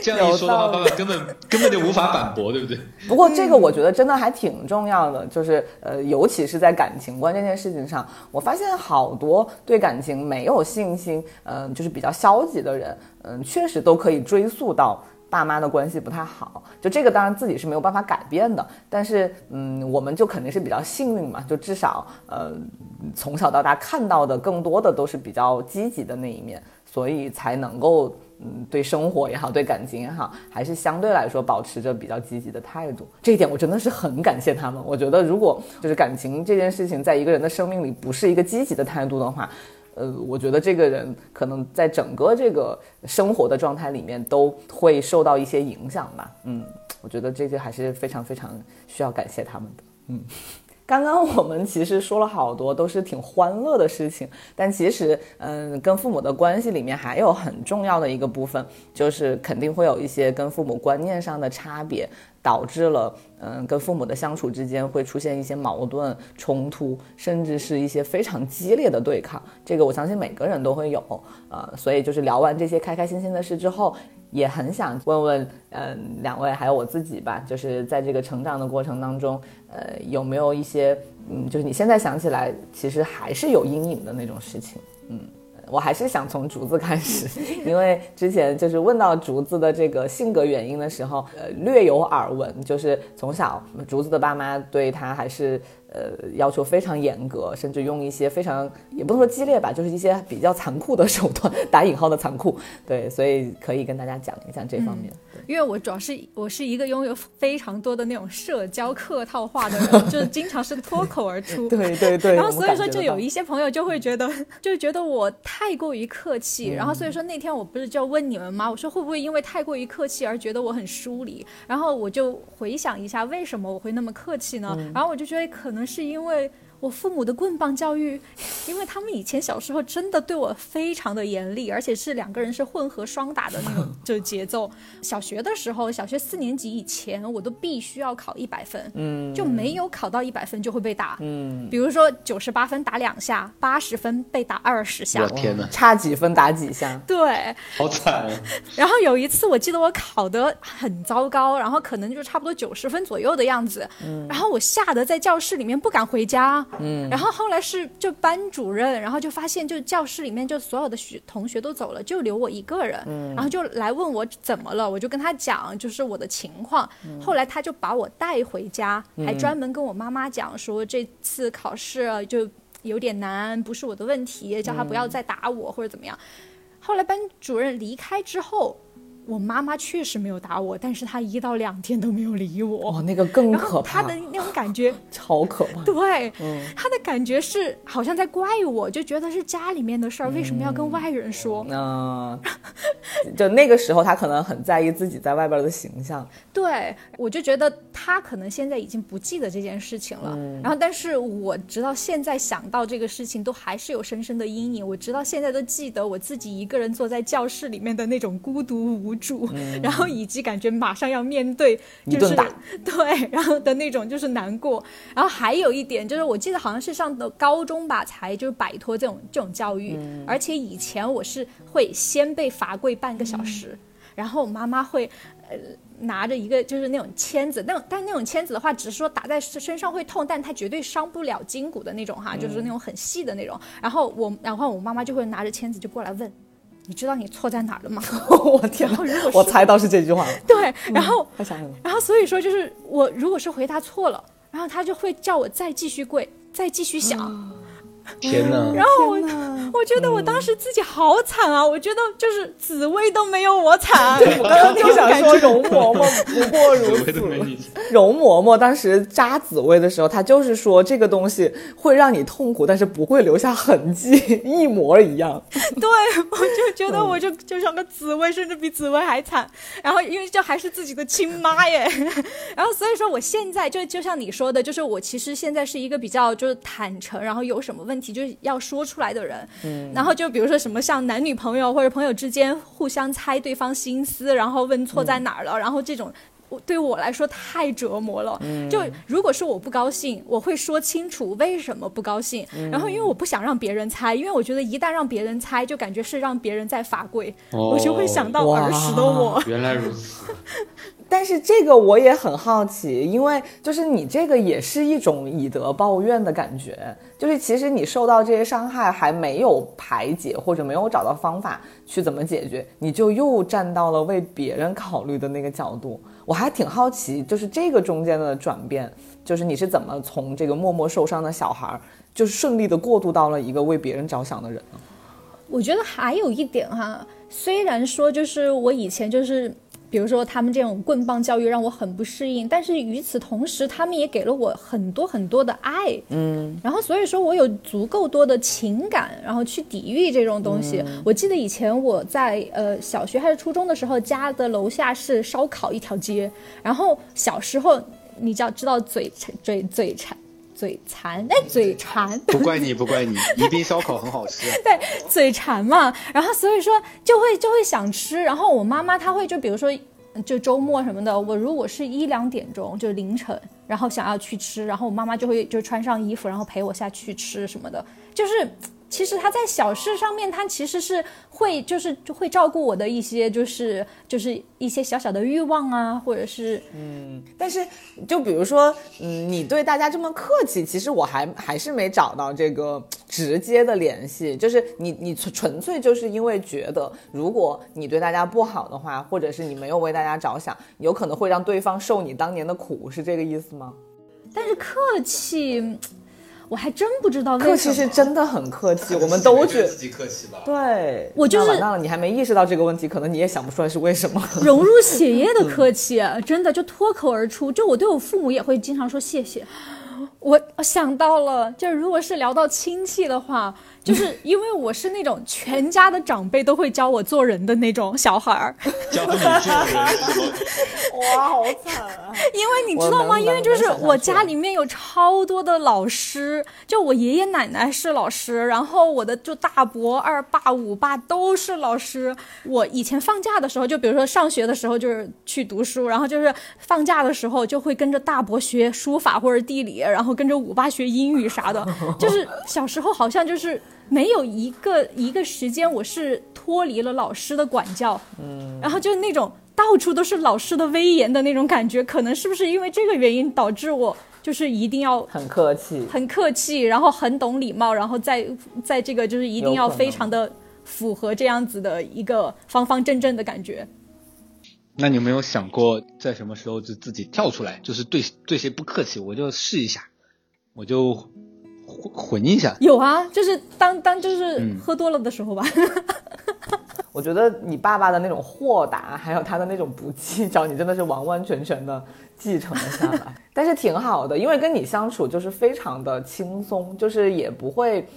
这样一说的话，爸爸根本根本就无法反驳，对不对？(laughs) 不过这个我觉得真的还挺重要的，就是呃，尤其是在感情观这件事情上，我发现好多对感情没有信心，嗯，就是比较消极的人，嗯，确实都可以追溯到。爸妈的关系不太好，就这个当然自己是没有办法改变的，但是嗯，我们就肯定是比较幸运嘛，就至少呃从小到大看到的更多的都是比较积极的那一面，所以才能够嗯对生活也好，对感情也好，还是相对来说保持着比较积极的态度。这一点我真的是很感谢他们。我觉得如果就是感情这件事情在一个人的生命里不是一个积极的态度的话。呃，我觉得这个人可能在整个这个生活的状态里面都会受到一些影响吧。嗯，我觉得这些还是非常非常需要感谢他们的。嗯，(laughs) 刚刚我们其实说了好多都是挺欢乐的事情，但其实，嗯，跟父母的关系里面还有很重要的一个部分，就是肯定会有一些跟父母观念上的差别。导致了，嗯，跟父母的相处之间会出现一些矛盾冲突，甚至是一些非常激烈的对抗。这个我相信每个人都会有，呃，所以就是聊完这些开开心心的事之后，也很想问问，嗯，两位还有我自己吧，就是在这个成长的过程当中，呃，有没有一些，嗯，就是你现在想起来，其实还是有阴影的那种事情，嗯。我还是想从竹子开始，(laughs) 因为之前就是问到竹子的这个性格原因的时候，呃，略有耳闻，就是从小竹子的爸妈对他还是。呃，要求非常严格，甚至用一些非常也不能说激烈吧，就是一些比较残酷的手段，(laughs) 打引号的残酷。对，所以可以跟大家讲一讲这方面。因为我主要是我是一个拥有非常多的那种社交客套话的人，就是经常是脱口而出。(laughs) 对对对。然后所以说，就有一些朋友就会觉得，(laughs) 就觉得我太过于客气。然后所以说那天我不是就问你们吗？我说会不会因为太过于客气而觉得我很疏离？然后我就回想一下，为什么我会那么客气呢？然后我就觉得可能。是因为我父母的棍棒教育，因为他们以前小时候真的对我非常的严厉，而且是两个人是混合双打的那种 (laughs) 就节奏。小学的时候，小学四年级以前，我都必须要考一百分，嗯，就没有考到一百分就会被打，嗯，比如说九十八分打两下，八十分被打二十下，我天哪，差几分打几下，对，好惨。(laughs) 然后有一次我记得我考得很糟糕，然后可能就差不多九十分左右的样子，嗯，然后我吓得在教室里面不敢回家。嗯，然后后来是就班主任，然后就发现就教室里面就所有的学同学都走了，就留我一个人，嗯，然后就来问我怎么了，我就跟他讲就是我的情况，后来他就把我带回家，还专门跟我妈妈讲说这次考试就有点难，不是我的问题，叫他不要再打我或者怎么样。后来班主任离开之后。我妈妈确实没有打我，但是她一到两天都没有理我。哦，那个更可怕。她的那种感觉 (laughs) 超可怕。对，她的感觉是好像在怪我，就觉得是家里面的事儿，为什么要跟外人说？嗯，(laughs) 就那个时候，她可能很在意自己在外边的形象。对，我就觉得她可能现在已经不记得这件事情了。然后，但是我直到现在想到这个事情，都还是有深深的阴影。我直到现在都记得我自己一个人坐在教室里面的那种孤独无。主，(laughs) 然后以及感觉马上要面对，就是 (laughs) 对，然后的那种就是难过。然后还有一点就是，我记得好像是上的高中吧，才就是摆脱这种这种教育。而且以前我是会先被罚跪半个小时，然后我妈妈会呃拿着一个就是那种签子，那种但那种签子的话，只是说打在身上会痛，但它绝对伤不了筋骨的那种哈，就是那种很细的那种。然后我然后我妈妈就会拿着签子就过来问。你知道你错在哪儿了吗？(laughs) 我天！我猜到是这句话了。(laughs) 对，然后太吓人了。然后所以说，就是我如果是回答错了，然后他就会叫我再继续跪，再继续想。天哪！然后我我觉得我当时自己好惨啊！我觉得就是紫薇都没有我惨。对 (laughs) 我刚刚就想说容嬷嬷不 (laughs) 过如此。容嬷嬷当时扎紫薇的时候，她就是说这个东西会让你痛苦，但是不会留下痕迹，(laughs) 一模一样。对，我就觉得我就就像个紫薇，甚至比紫薇还惨。然后因为这还是自己的亲妈耶。然后所以说我现在就就像你说的，就是我其实现在是一个比较就是坦诚，然后有什么问。问题就是要说出来的人，嗯，然后就比如说什么像男女朋友或者朋友之间互相猜对方心思，然后问错在哪儿了，然后这种对我来说太折磨了。就如果是我不高兴，我会说清楚为什么不高兴，然后因为我不想让别人猜，因为我觉得一旦让别人猜，就感觉是让别人在罚跪，我就会想到儿时的我。原来如此。(laughs) 但是这个我也很好奇，因为就是你这个也是一种以德报怨的感觉，就是其实你受到这些伤害还没有排解或者没有找到方法去怎么解决，你就又站到了为别人考虑的那个角度。我还挺好奇，就是这个中间的转变，就是你是怎么从这个默默受伤的小孩，就是顺利的过渡到了一个为别人着想的人呢？我觉得还有一点哈，虽然说就是我以前就是。比如说，他们这种棍棒教育让我很不适应，但是与此同时，他们也给了我很多很多的爱，嗯，然后所以说我有足够多的情感，然后去抵御这种东西。我记得以前我在呃小学还是初中的时候，家的楼下是烧烤一条街，然后小时候你知道知道嘴嘴嘴馋嘴馋哎嘴馋，(laughs) 不怪你不怪你，宜宾烧烤很好吃，(laughs) 对嘴馋嘛，然后所以说就会就会想吃，然后我妈妈她会就比如说。就周末什么的，我如果是一两点钟，就凌晨，然后想要去吃，然后我妈妈就会就穿上衣服，然后陪我下去吃什么的，就是。其实他在小事上面，他其实是会就是就会照顾我的一些就是就是一些小小的欲望啊，或者是嗯，但是就比如说嗯，你对大家这么客气，其实我还还是没找到这个直接的联系，就是你你纯纯粹就是因为觉得，如果你对大家不好的话，或者是你没有为大家着想，有可能会让对方受你当年的苦，是这个意思吗？但是客气。我还真不知道，客气是真的很客气，我们都觉得自己客气吧。对，我就是完蛋了，你还没意识到这个问题，可能你也想不出来是为什么。融入血液的客气，真的就脱口而出。就我对我父母也会经常说谢谢。我想到了，就如果是聊到亲戚的话，就是因为我是那种全家的长辈都会教我做人的那种小孩儿。(laughs) 教你做人是吗？(laughs) 哇，好惨啊！(laughs) 因为你知道吗？因为就是我家里面有超多的老师，就我爷爷奶奶是老师，然后我的就大伯、二爸、五爸都是老师。我以前放假的时候，就比如说上学的时候就是去读书，然后就是放假的时候就会跟着大伯学书法或者地理，然后跟着五爸学英语啥的。就是小时候好像就是没有一个一个时间我是脱离了老师的管教，嗯，然后就那种。到处都是老师的威严的那种感觉，可能是不是因为这个原因导致我就是一定要很客气，很客气，然后很懂礼貌，然后在在这个就是一定要非常的符合这样子的一个方方正正的感觉。那你有没有想过在什么时候就自己跳出来，就是对对谁不客气，我就试一下，我就混混一下？有啊，就是当当就是喝多了的时候吧。(laughs) 我觉得你爸爸的那种豁达，还有他的那种不计较，你真的是完完全全的继承了下来。(laughs) 但是挺好的，因为跟你相处就是非常的轻松，就是也不会，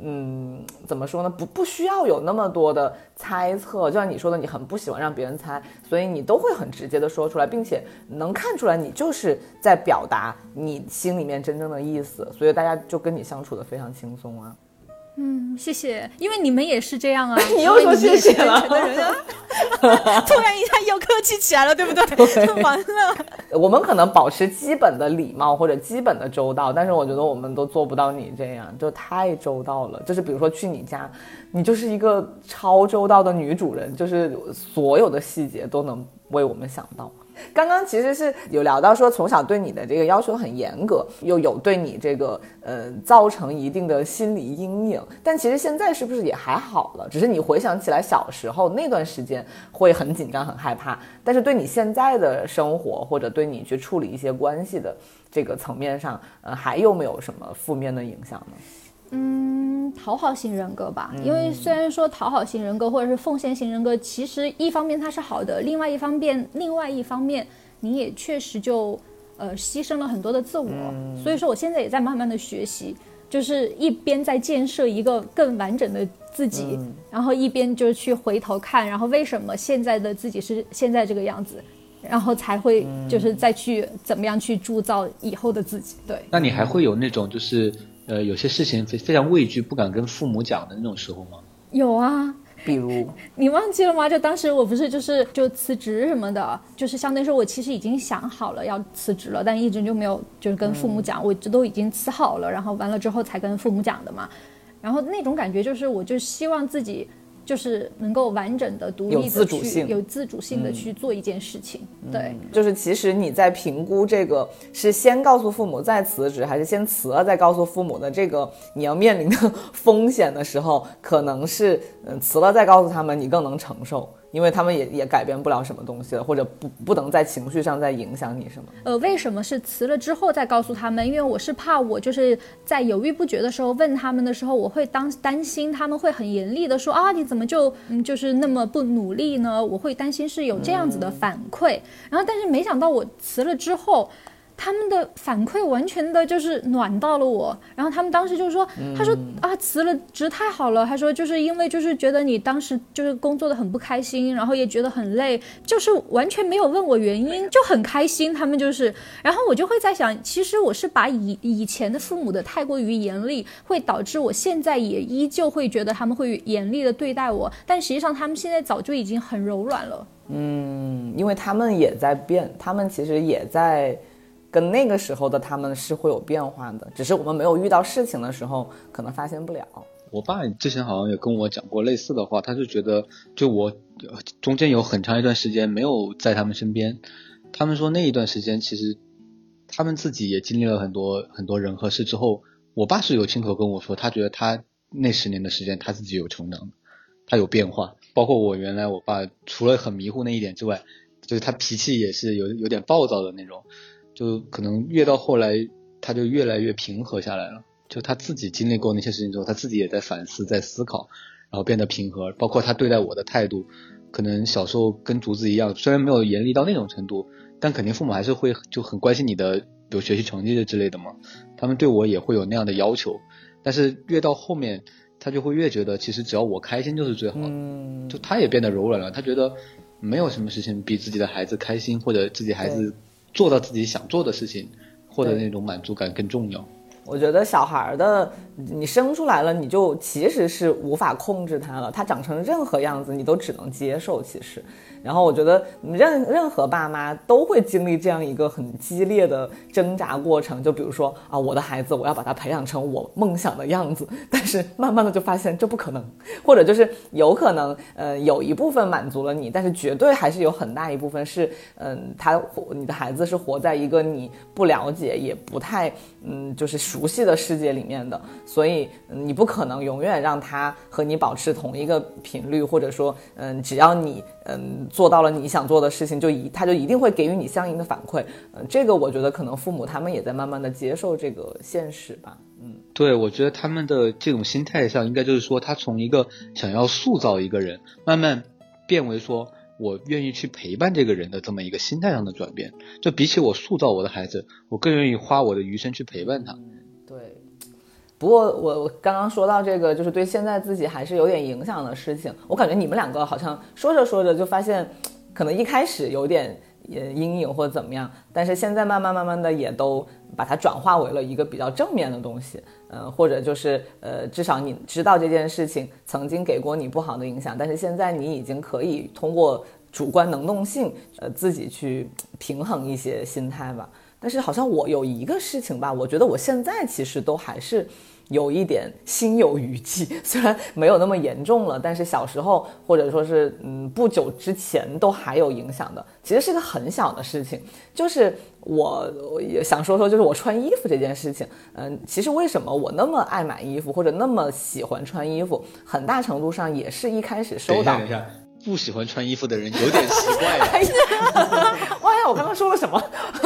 嗯，怎么说呢？不不需要有那么多的猜测。就像你说的，你很不喜欢让别人猜，所以你都会很直接的说出来，并且能看出来你就是在表达你心里面真正的意思，所以大家就跟你相处的非常轻松啊。嗯，谢谢，因为你们也是这样啊。(laughs) 你又说谢谢了，(laughs) 突然一下又客气起来了，对不对？(laughs) 完了。我们可能保持基本的礼貌或者基本的周到，但是我觉得我们都做不到你这样，就太周到了。就是比如说去你家，你就是一个超周到的女主人，就是所有的细节都能为我们想到。(laughs) 刚刚其实是有聊到说，从小对你的这个要求很严格，又有对你这个呃造成一定的心理阴影。但其实现在是不是也还好了？只是你回想起来小时候那段时间会很紧张、很害怕。但是对你现在的生活或者对你去处理一些关系的这个层面上，呃，还有没有什么负面的影响呢？嗯，讨好型人格吧，因为虽然说讨好型人格或者是奉献型人格，其实一方面它是好的，另外一方面，另外一方面你也确实就呃牺牲了很多的自我，所以说我现在也在慢慢的学习，就是一边在建设一个更完整的自己，然后一边就去回头看，然后为什么现在的自己是现在这个样子，然后才会就是再去怎么样去铸造以后的自己。对，那你还会有那种就是。呃，有些事情非非常畏惧，不敢跟父母讲的那种时候吗？有啊，比如 (laughs) 你忘记了吗？就当时我不是就是就辞职什么的，就是相当于说我其实已经想好了要辞职了，但一直就没有就是跟父母讲，我这都已经辞好了，然后完了之后才跟父母讲的嘛。然后那种感觉就是，我就希望自己。就是能够完整的、独立的、有自主性、有自主性的去做一件事情。对，就是其实你在评估这个是先告诉父母再辞职，还是先辞了再告诉父母的这个你要面临的风险的时候，可能是嗯辞了再告诉他们，你更能承受。因为他们也也改变不了什么东西了，或者不不能在情绪上再影响你什么。呃，为什么是辞了之后再告诉他们？因为我是怕我就是在犹豫不决的时候问他们的时候，我会当担心他们会很严厉的说啊，你怎么就嗯就是那么不努力呢？我会担心是有这样子的反馈。然后，但是没想到我辞了之后。他们的反馈完全的就是暖到了我，然后他们当时就说：“他说啊，辞了职太好了。”他说就是因为就是觉得你当时就是工作的很不开心，然后也觉得很累，就是完全没有问我原因，就很开心。他们就是，然后我就会在想，其实我是把以以前的父母的太过于严厉，会导致我现在也依旧会觉得他们会严厉的对待我，但实际上他们现在早就已经很柔软了。嗯，因为他们也在变，他们其实也在。跟那个时候的他们是会有变化的，只是我们没有遇到事情的时候，可能发现不了。我爸之前好像也跟我讲过类似的话，他就觉得，就我中间有很长一段时间没有在他们身边，他们说那一段时间其实他们自己也经历了很多很多人和事之后，我爸是有亲口跟我说，他觉得他那十年的时间他自己有成长，他有变化，包括我原来我爸除了很迷糊那一点之外，就是他脾气也是有有点暴躁的那种。就可能越到后来，他就越来越平和下来了。就他自己经历过那些事情之后，他自己也在反思，在思考，然后变得平和。包括他对待我的态度，可能小时候跟竹子一样，虽然没有严厉到那种程度，但肯定父母还是会就很关心你的，比如学习成绩的之类的嘛。他们对我也会有那样的要求。但是越到后面，他就会越觉得其实只要我开心就是最好的，就他也变得柔软了，他觉得没有什么事情比自己的孩子开心或者自己孩子做到自己想做的事情，获得那种满足感更重要。我觉得小孩的，你生出来了，你就其实是无法控制他了，他长成任何样子，你都只能接受。其实。然后我觉得任任何爸妈都会经历这样一个很激烈的挣扎过程，就比如说啊，我的孩子我要把他培养成我梦想的样子，但是慢慢的就发现这不可能，或者就是有可能，呃，有一部分满足了你，但是绝对还是有很大一部分是，嗯，他你的孩子是活在一个你不了解也不太嗯就是熟悉的世界里面的，所以你不可能永远让他和你保持同一个频率，或者说嗯，只要你嗯。做到了你想做的事情，就一他就一定会给予你相应的反馈。嗯，这个我觉得可能父母他们也在慢慢的接受这个现实吧。嗯，对，我觉得他们的这种心态上，应该就是说，他从一个想要塑造一个人，慢慢变为说我愿意去陪伴这个人的这么一个心态上的转变。就比起我塑造我的孩子，我更愿意花我的余生去陪伴他。不过我刚刚说到这个，就是对现在自己还是有点影响的事情。我感觉你们两个好像说着说着就发现，可能一开始有点呃阴影或者怎么样，但是现在慢慢慢慢的也都把它转化为了一个比较正面的东西。嗯，或者就是呃，至少你知道这件事情曾经给过你不好的影响，但是现在你已经可以通过主观能动性，呃，自己去平衡一些心态吧。但是好像我有一个事情吧，我觉得我现在其实都还是有一点心有余悸，(laughs) 虽然没有那么严重了，但是小时候或者说是嗯不久之前都还有影响的。其实是个很小的事情，就是我也想说说，就是我穿衣服这件事情。嗯，其实为什么我那么爱买衣服或者那么喜欢穿衣服，很大程度上也是一开始收到。不喜欢穿衣服的人有点奇怪呀。(laughs) 哇呀，我刚刚说了什么？(laughs)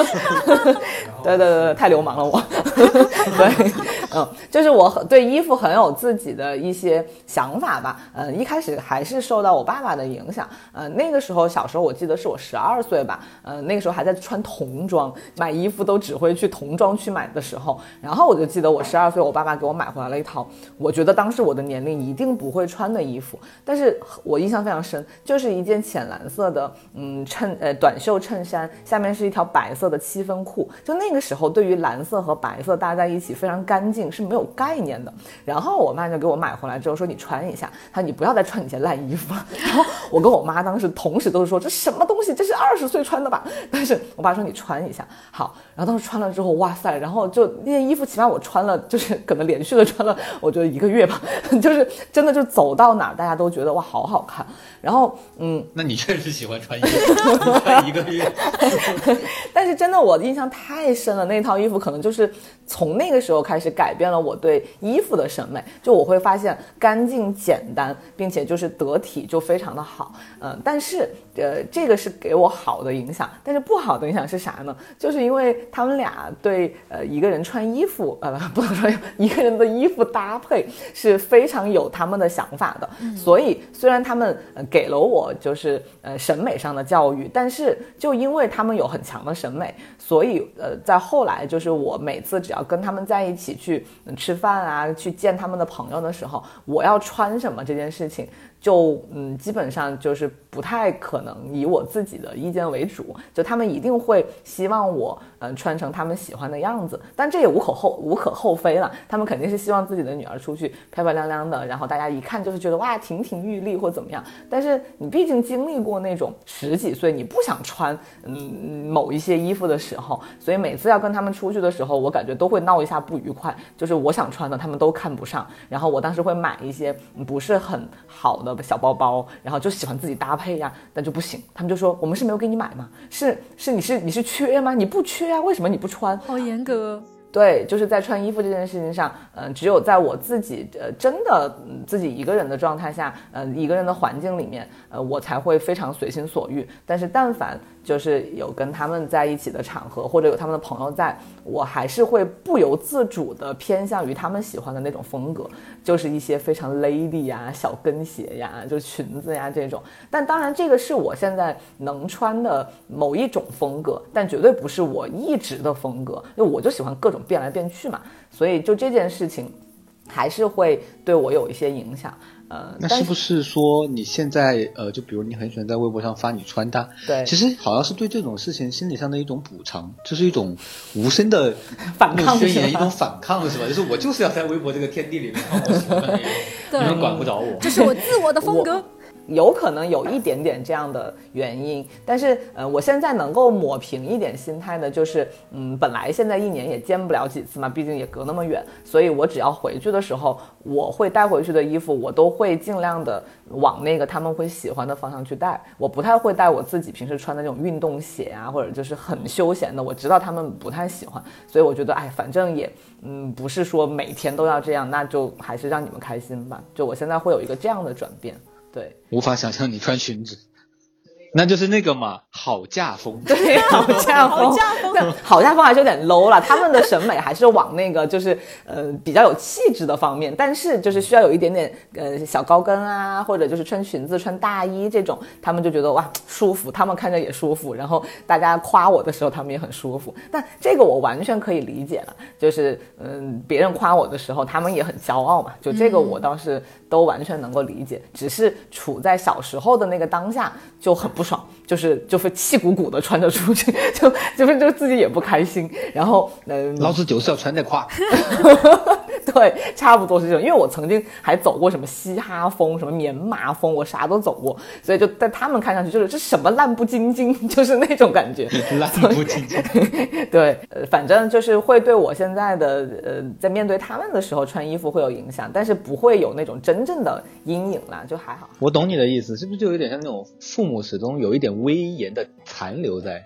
对对对对，太流氓了我。对，嗯，就是我对衣服很有自己的一些想法吧。嗯，一开始还是受到我爸爸的影响。嗯，那个时候小时候我记得是我十二岁吧。嗯，那个时候还在穿童装，买衣服都只会去童装去买的时候。然后我就记得我十二岁，我爸爸给我买回来了一套，我觉得当时我的年龄一定不会穿的衣服，但是我印象非常深。就是一件浅蓝色的，嗯，衬呃短袖衬衫，下面是一条白色的七分裤。就那个时候，对于蓝色和白色搭在一起非常干净，是没有概念的。然后我妈就给我买回来之后说：“你穿一下。”她说：“你不要再穿你些烂衣服。”然后我跟我妈当时同时都是说：“这什么东西？这是二十岁穿的吧？”但是我爸说：“你穿一下。”好，然后当时穿了之后，哇塞！然后就那件衣服，起码我穿了，就是 (laughs) 可能连续的穿了，我觉得一个月吧，(laughs) 就是真的就走到哪儿大家都觉得哇，好好看。然后，嗯，那你确实喜欢穿衣服，(laughs) 穿一个月。但是真的，我的印象太深了。那套衣服可能就是从那个时候开始改变了我对衣服的审美。就我会发现干净、简单，并且就是得体，就非常的好。嗯，但是呃，这个是给我好的影响。但是不好的影响是啥呢？就是因为他们俩对呃一个人穿衣服，呃 (laughs) 不能说一个人的衣服搭配是非常有他们的想法的。所以虽然他们呃。给了我就是呃审美上的教育，但是就因为他们有很强的审美，所以呃在后来就是我每次只要跟他们在一起去吃饭啊，去见他们的朋友的时候，我要穿什么这件事情。就嗯，基本上就是不太可能以我自己的意见为主，就他们一定会希望我嗯穿成他们喜欢的样子，但这也无可厚无可厚非了。他们肯定是希望自己的女儿出去漂漂亮亮的，然后大家一看就是觉得哇亭亭玉立或怎么样。但是你毕竟经历过那种十几岁你不想穿嗯某一些衣服的时候，所以每次要跟他们出去的时候，我感觉都会闹一下不愉快。就是我想穿的他们都看不上，然后我当时会买一些不是很好的。小包包，然后就喜欢自己搭配呀，但就不行。他们就说：“我们是没有给你买吗？是是，你是你是缺吗？你不缺啊，为什么你不穿？好严格。”对，就是在穿衣服这件事情上，嗯，只有在我自己呃真的自己一个人的状态下，呃，一个人的环境里面，呃，我才会非常随心所欲。但是但凡就是有跟他们在一起的场合，或者有他们的朋友在，我还是会不由自主的偏向于他们喜欢的那种风格，就是一些非常 lady 呀、小跟鞋呀、就裙子呀这种。但当然，这个是我现在能穿的某一种风格，但绝对不是我一直的风格，因为我就喜欢各种变来变去嘛。所以就这件事情。还是会对我有一些影响。呃，那是不是说你现在呃，就比如你很喜欢在微博上发你穿搭，对，其实好像是对这种事情心理上的一种补偿，就是一种无声的 (laughs) 反抗宣言，一种反抗是吧？就是我就是要在微博这个天地里面，我喜欢的 (laughs) 你们管不着我，这是我自我的风格。有可能有一点点这样的原因，但是，呃，我现在能够抹平一点心态的，就是，嗯，本来现在一年也见不了几次嘛，毕竟也隔那么远，所以我只要回去的时候，我会带回去的衣服，我都会尽量的往那个他们会喜欢的方向去带，我不太会带我自己平时穿的那种运动鞋啊，或者就是很休闲的，我知道他们不太喜欢，所以我觉得，哎，反正也，嗯，不是说每天都要这样，那就还是让你们开心吧，就我现在会有一个这样的转变。对，无法想象你穿裙子。那就是那个嘛，好嫁风。对，好嫁风，(laughs) 好嫁风还是有点 low 了。他们的审美还是往那个就是呃比较有气质的方面，但是就是需要有一点点呃小高跟啊，或者就是穿裙子、穿大衣这种，他们就觉得哇舒服，他们看着也舒服。然后大家夸我的时候，他们也很舒服。但这个我完全可以理解了，就是嗯别人夸我的时候，他们也很骄傲嘛。就这个我倒是都完全能够理解，只是处在小时候的那个当下就很。不爽，就是就会气鼓鼓的穿着出去，(laughs) 就就是就自己也不开心。然后，嗯，老子就是要穿得垮。(laughs) (laughs) 对，差不多是这种。因为我曾经还走过什么嘻哈风、什么棉麻风，我啥都走过，所以就在他们看上去就是这什么烂不精精，(laughs) 就是那种感觉。烂不精精。对，呃，反正就是会对我现在的呃，在面对他们的时候穿衣服会有影响，但是不会有那种真正的阴影啦，就还好。我懂你的意思，是不是就有点像那种父母始终。有一点威严的残留在。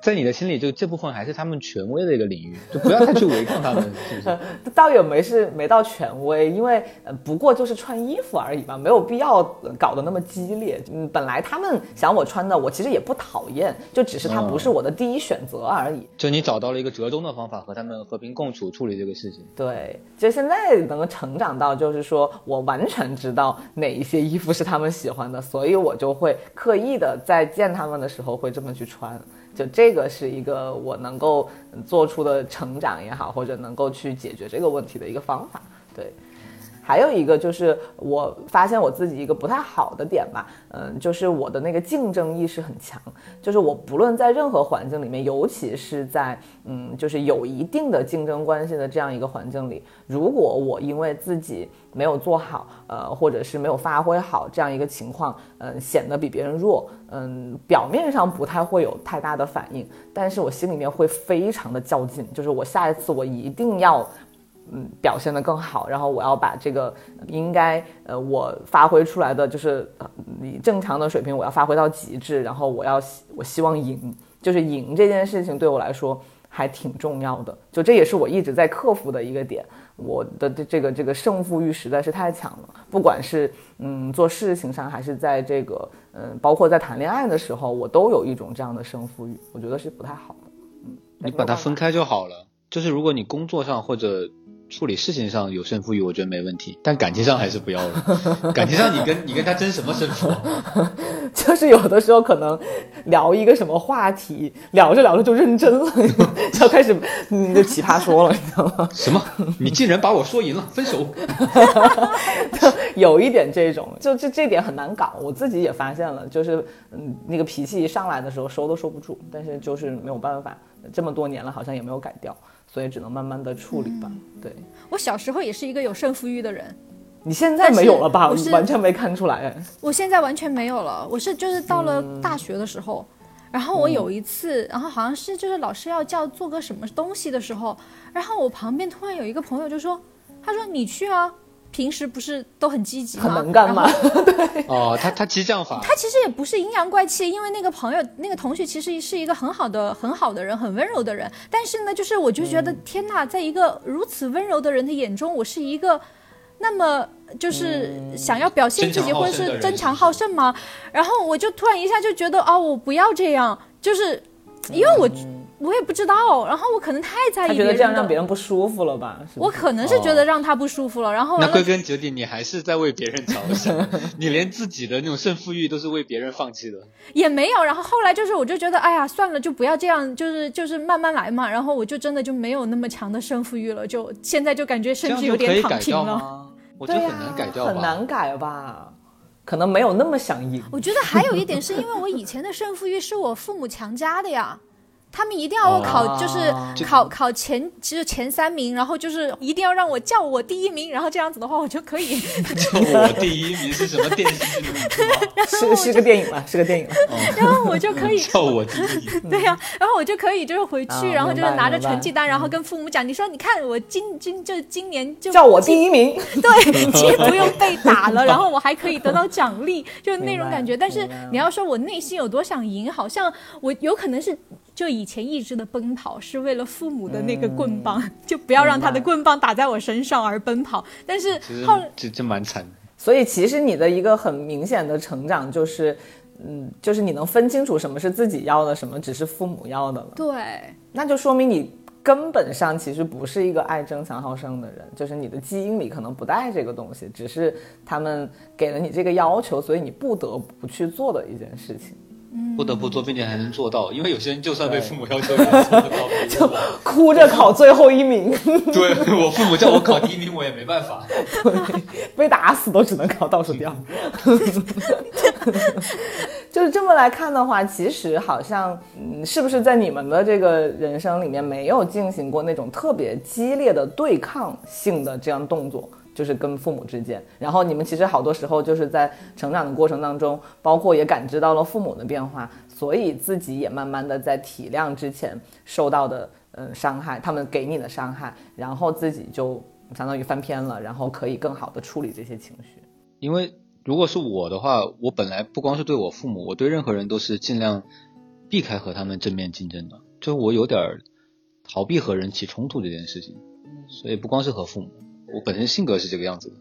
在你的心里，就这部分还是他们权威的一个领域，就不要再去违抗他们，(laughs) 是不是？(laughs) 倒也没是没到权威，因为呃，不过就是穿衣服而已嘛，没有必要搞得那么激烈。嗯，本来他们想我穿的，我其实也不讨厌，就只是它不是我的第一选择而已。就你找到了一个折中的方法，和他们和平共处，处理这个事情。对，就现在能够成长到，就是说我完全知道哪一些衣服是他们喜欢的，所以我就会刻意的在见他们的时候会这么去穿。就这个是一个我能够做出的成长也好，或者能够去解决这个问题的一个方法，对。还有一个就是我发现我自己一个不太好的点吧，嗯，就是我的那个竞争意识很强，就是我不论在任何环境里面，尤其是在嗯，就是有一定的竞争关系的这样一个环境里，如果我因为自己没有做好，呃，或者是没有发挥好这样一个情况，嗯，显得比别人弱，嗯，表面上不太会有太大的反应，但是我心里面会非常的较劲，就是我下一次我一定要。嗯，表现的更好，然后我要把这个应该呃我发挥出来的就是你正常的水平，我要发挥到极致，然后我要我希望赢，就是赢这件事情对我来说还挺重要的，就这也是我一直在克服的一个点，我的这这个这个胜负欲实在是太强了，不管是嗯做事情上，还是在这个嗯包括在谈恋爱的时候，我都有一种这样的胜负欲，我觉得是不太好的。嗯，你把它分开就好了，就是如果你工作上或者。处理事情上有胜负欲，我觉得没问题，但感情上还是不要了。(laughs) 感情上，你跟你跟他争什么胜负？(laughs) 就是有的时候可能聊一个什么话题，聊着聊着就认真了，(laughs) 就要开始你就奇葩说了，你知道吗？什么？你竟然把我说赢了，分手？有一点这种，就这这点很难搞。我自己也发现了，就是嗯那个脾气一上来的时候收都收不住，但是就是没有办法，这么多年了好像也没有改掉。所以只能慢慢的处理吧。对我小时候也是一个有胜负欲的人，你现在没有了吧？我完全没看出来。我现在完全没有了。我是就是到了大学的时候，然后我有一次，然后好像是就是老师要叫做个什么东西的时候，然后我旁边突然有一个朋友就说：“他说你去啊。”平时不是都很积极吗？很能干吗？(laughs) 对。哦，他他激将法。他其实也不是阴阳怪气，因为那个朋友、那个同学其实是一个很好的、很好的人，很温柔的人。但是呢，就是我就觉得天呐，在一个如此温柔的人的眼中，我是一个那么就是想要表现自己或者是争强好胜吗？然后我就突然一下就觉得哦，我不要这样，就是因为我我也不知道，然后我可能太在意他觉得这样让别人不舒服了吧？是是我可能是觉得让他不舒服了，然后完了那归根结底，你还是在为别人着想，(laughs) 你连自己的那种胜负欲都是为别人放弃的。也没有，然后后来就是我就觉得，哎呀，算了，就不要这样，就是就是慢慢来嘛。然后我就真的就没有那么强的胜负欲了，就现在就感觉甚至有点以改掉躺平了。吗？我觉得、很难改掉吧。很难改吧？可能没有那么想赢。(laughs) 我觉得还有一点是因为我以前的胜负欲是我父母强加的呀。他们一定要我考，哦就是考考前，就是前三名，然后就是一定要让我叫我第一名，然后这样子的话，我就可以。叫我第一名是什么电视剧的名字吗？(laughs) 是是个电影了，是个电影了。然后我就可以，叫我第一名。对呀、然后我就可以就是回去，啊然后就是拿着成绩单，然后跟父母讲，你说你看我今今就今年就叫我第一名，(laughs) 对，既不用被打了，(laughs) 然后我还可以得到奖励，就是那种感觉。但是你要说我内心有多想赢，好像我有可能是就以前一直的奔跑是为了父母的那个棍棒，(laughs) 就不要让他的棍棒打在我身上而奔跑。但是后这这蛮惨的。所以其实你的一个很明显的成长就是，嗯，就是你能分清楚什么是自己要的，什么只是父母要的了。对。那就说明你根本上其实不是一个爱争强好胜的人，就是你的基因里可能不带这个东西，只是他们给了你这个要求，所以你不得不去做的一件事情。不得不做，并且还能做到。因为有些人就算被父母要求也做不到，(laughs) 比如我哭着考最后一名，(laughs) 对我父母叫我考第一名，我也没办法。(laughs) 被打死都只能考倒数第二。就是这么来看的话，其实好像，嗯，是不是在你们的这个人生里面没有进行过那种特别激烈的对抗性的这样动作？就是跟父母之间，然后你们其实好多时候就是在成长的过程当中，包括也感知到了父母的变化，所以自己也慢慢的在体谅之前受到的嗯伤害，他们给你的伤害，然后自己就相当于翻篇了，然后可以更好的处理这些情绪。因为如果是我的话，我本来不光是对我父母，我对任何人都是尽量避开和他们正面竞争的，就是我有点儿逃避和人起冲突这件事情，所以不光是和父母，我本身性格是这个样子的，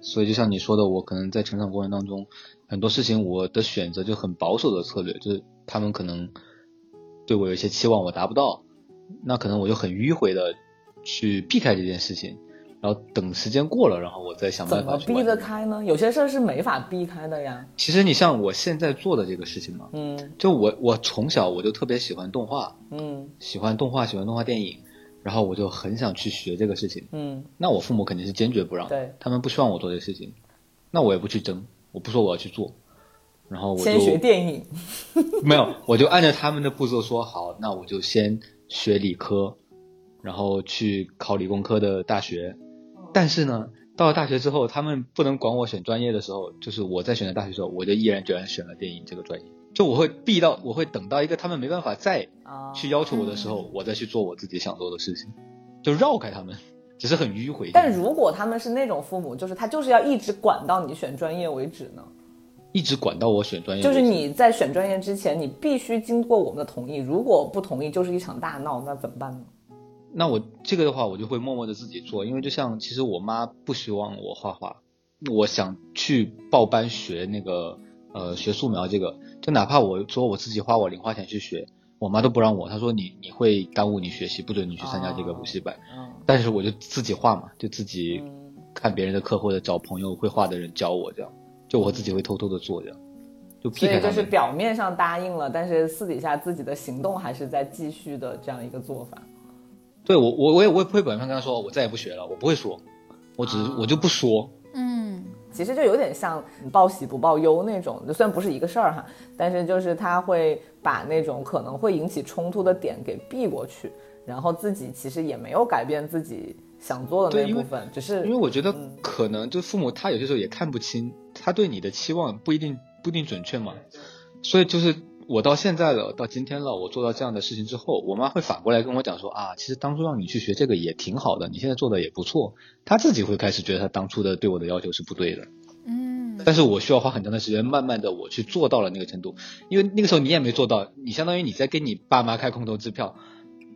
所以就像你说的，我可能在成长过程当中，很多事情我的选择就很保守的策略，就是他们可能对我有一些期望我达不到，那可能我就很迂回的去避开这件事情。然后等时间过了，然后我再想办法么避得。开呢？有些事儿是没法避开的呀。其实你像我现在做的这个事情嘛，嗯就我我从小我就特别喜欢动画，嗯喜欢动画，喜欢动画电影，然后我就很想去学这个事情。嗯，那我父母肯定是坚决不让，对，他们不希望我做这个事情，那我也不去争，我不说我要去做，然后我就先学电影。(laughs) 没有，我就按照他们的步骤说好，那我就先学理科，然后去考理工科的大学。但是呢，到了大学之后，他们不能管我选专业的时候，就是我在选择大学的时候，我就毅然决然选了电影这个专业。就我会避到，我会等到一个他们没办法再啊去要求我的时候，我再去做我自己想做的事情，就绕开他们，只是很迂回。但如果他们是那种父母，就是他就是要一直管到你选专业为止呢？一直管到我选专业，就是你在选专业之前，你必须经过我们的同意，如果不同意，就是一场大闹，那怎么办呢？那我这个的话，我就会默默的自己做，因为就像其实我妈不希望我画画，我想去报班学那个呃学素描这个，就哪怕我说我自己花我零花钱去学，我妈都不让我，她说你你会耽误你学习，不准你去参加这个补习班。嗯但是我就自己画嘛，就自己嗯看别人的课或者找朋友会画的人教我这样，就我自己会偷偷的做这样，就避所以就是。表面上答应了，但是私底下自己的行动还是在继续的这样一个做法。对我我我也我也不会表面上跟他说我再也不学了，我不会说，我只是我就不说。嗯，其实就有点像报喜不报忧那种，就虽然不是一个事儿哈，但是就是他会把那种可能会引起冲突的点给避过去，然后自己其实也没有改变自己想做的那部分，只是因为我觉得嗯。可能就父母他有些时候也看不清，他对你的期望不一定不一定准确嘛，所以就是我到现在了，到今天了，我做到这样的事情之后，我妈会反过来跟我讲说啊，其实当初让你去学这个也挺好的，你现在做的也不错，她自己会开始觉得她当初的对我的要求是不对的，嗯，但是我需要花很长的时间，慢慢的我去做到了那个程度，因为那个时候你也没做到，你相当于你在给你爸妈开空头支票，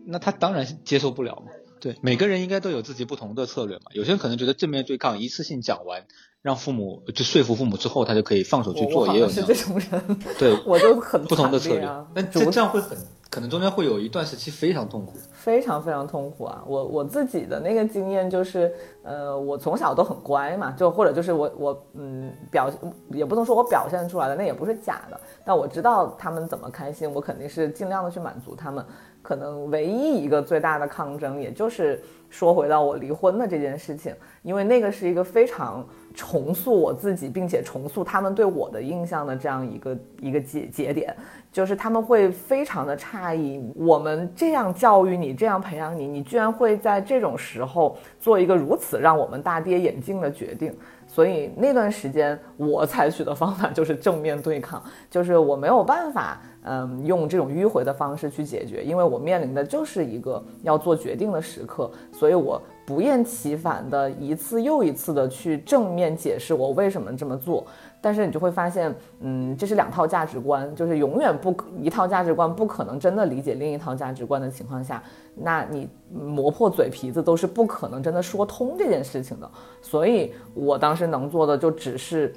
那他当然接受不了嘛。对，每个人应该都有自己不同的策略嘛。有些人可能觉得正面对抗，一次性讲完，让父母就说服父母之后，他就可以放手去做，也有是这种人，对 (laughs) 我就很不同的策略惨烈啊。但逐这这样会很可能中间会有一段时期非常痛苦，非常非常痛苦啊！我我自己的那个经验就是，呃，我从小都很乖嘛，就或者就是我我嗯表也不能说我表现出来的，那也不是假的，但我知道他们怎么开心，我肯定是尽量的去满足他们。可能唯一一个最大的抗争，也就是说回到我离婚的这件事情，因为那个是一个非常。重塑我自己，并且重塑他们对我的印象的这样一个一个节节点，就是他们会非常的诧异，我们这样教育你，这样培养你，你居然会在这种时候做一个如此让我们大跌眼镜的决定。所以那段时间，我采取的方法就是正面对抗，就是我没有办法，嗯，用这种迂回的方式去解决，因为我面临的就是一个要做决定的时刻，所以我。不厌其烦的一次又一次的去正面解释我为什么这么做，但是你就会发现，嗯，这是两套价值观，就是永远不一套价值观不可能真的理解另一套价值观的情况下，那你磨破嘴皮子都是不可能真的说通这件事情的。所以我当时能做的就只是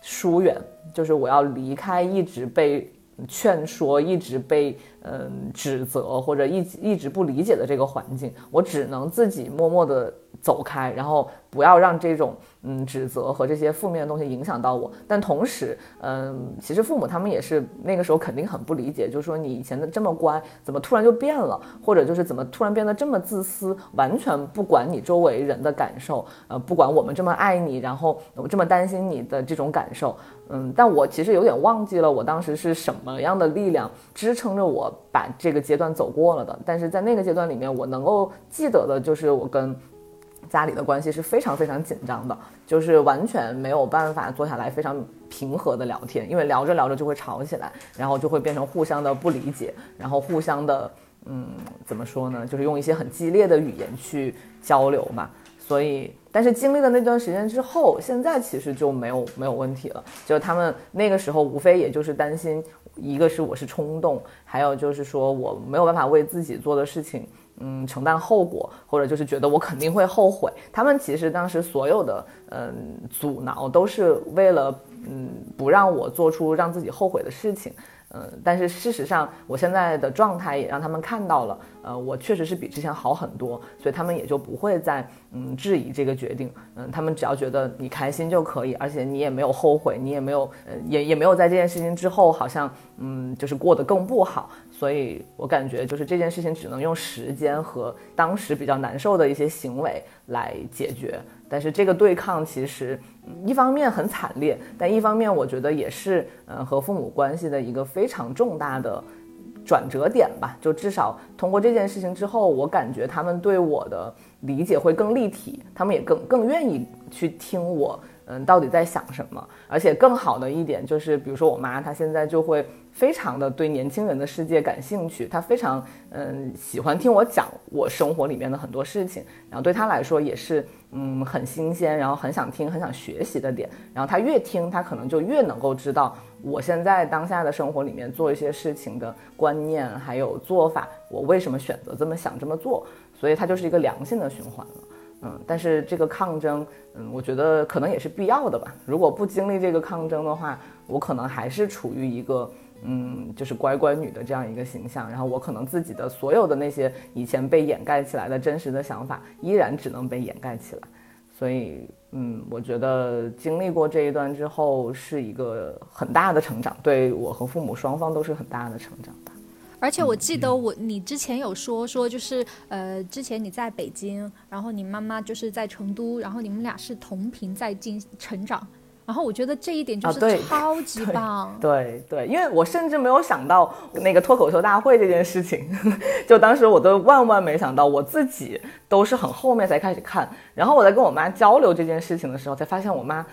疏远，就是我要离开一直被。劝说一直被嗯指责或者一一直不理解的这个环境，我只能自己默默的走开，然后不要让这种。嗯，指责和这些负面的东西影响到我，但同时，嗯，其实父母他们也是那个时候肯定很不理解，就是说你以前的这么乖，怎么突然就变了，或者就是怎么突然变得这么自私，完全不管你周围人的感受，呃，不管我们这么爱你，然后我这么担心你的这种感受，嗯，但我其实有点忘记了我当时是什么样的力量支撑着我把这个阶段走过了的，但是在那个阶段里面，我能够记得的就是我跟。家里的关系是非常非常紧张的，就是完全没有办法坐下来非常平和的聊天，因为聊着聊着就会吵起来，然后就会变成互相的不理解，然后互相的，嗯，怎么说呢？就是用一些很激烈的语言去交流嘛。所以，但是经历了那段时间之后，现在其实就没有没有问题了。就他们那个时候，无非也就是担心，一个是我是冲动，还有就是说我没有办法为自己做的事情。嗯，承担后果，或者就是觉得我肯定会后悔。他们其实当时所有的嗯阻挠，都是为了嗯不让我做出让自己后悔的事情。嗯，但是事实上，我现在的状态也让他们看到了，呃，我确实是比之前好很多，所以他们也就不会再嗯质疑这个决定。嗯，他们只要觉得你开心就可以，而且你也没有后悔，你也没有呃也也没有在这件事情之后好像嗯就是过得更不好。所以我感觉就是这件事情只能用时间和当时比较难受的一些行为来解决。但是这个对抗其实一方面很惨烈，但一方面我觉得也是嗯和父母关系的一个非常重大的转折点吧。就至少通过这件事情之后，我感觉他们对我的理解会更立体，他们也更更愿意去听我嗯到底在想什么。而且更好的一点就是，比如说我妈她现在就会。非常的对年轻人的世界感兴趣，她非常嗯喜欢听我讲我生活里面的很多事情，然后对她来说也是嗯很新鲜，然后很想听、很想学习的点。然后她越听，她可能就越能够知道我现在当下的生活里面做一些事情的观念还有做法，我为什么选择这么想这么做。所以它就是一个良性的循环了。嗯，但是这个抗争，嗯，我觉得可能也是必要的吧。如果不经历这个抗争的话，我可能还是处于一个。嗯，就是乖乖女的这样一个形象，然后我可能自己的所有的那些以前被掩盖起来的真实的想法，依然只能被掩盖起来。所以，嗯，我觉得经历过这一段之后，是一个很大的成长，对我和父母双方都是很大的成长吧。而且我记得我你之前有说说，就是呃，之前你在北京，然后你妈妈就是在成都，然后你们俩是同频在进成长。然后我觉得这一点就是超级棒，(laughs) 对对，因为我甚至没有想到那个脱口秀大会这件事情，(laughs) 就当时我都万万没想到，我自己都是很后面才开始看。然后我在跟我妈交流这件事情的时候，才发现我妈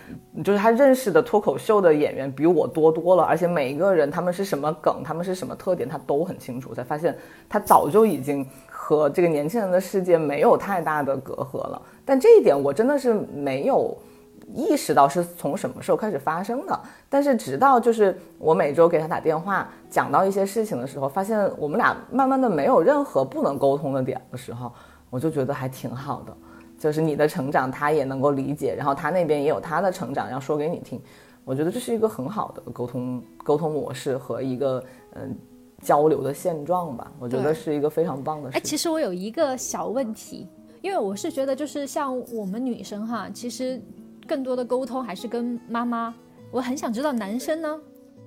就是她认识的脱口秀的演员比我多多了，而且每一个人他们是什么梗，他们是什么特点，她都很清楚。才发现她早就已经和这个年轻人的世界没有太大的隔阂了。但这一点我真的是没有。意识到是从什么时候开始发生的，但是直到就是我每周给他打电话讲到一些事情的时候，发现我们俩慢慢的没有任何不能沟通的点的时候，我就觉得还挺好的，就是你的成长他也能够理解，然后他那边也有他的成长要说给你听，我觉得这是一个很好的沟通沟通模式和一个嗯交流的现状吧。我觉得是一个非常棒的事哎，其实我有一个小问题，因为我是觉得就是像我们女生哈，其实更多的沟通还是跟妈妈。我很想知道男生呢，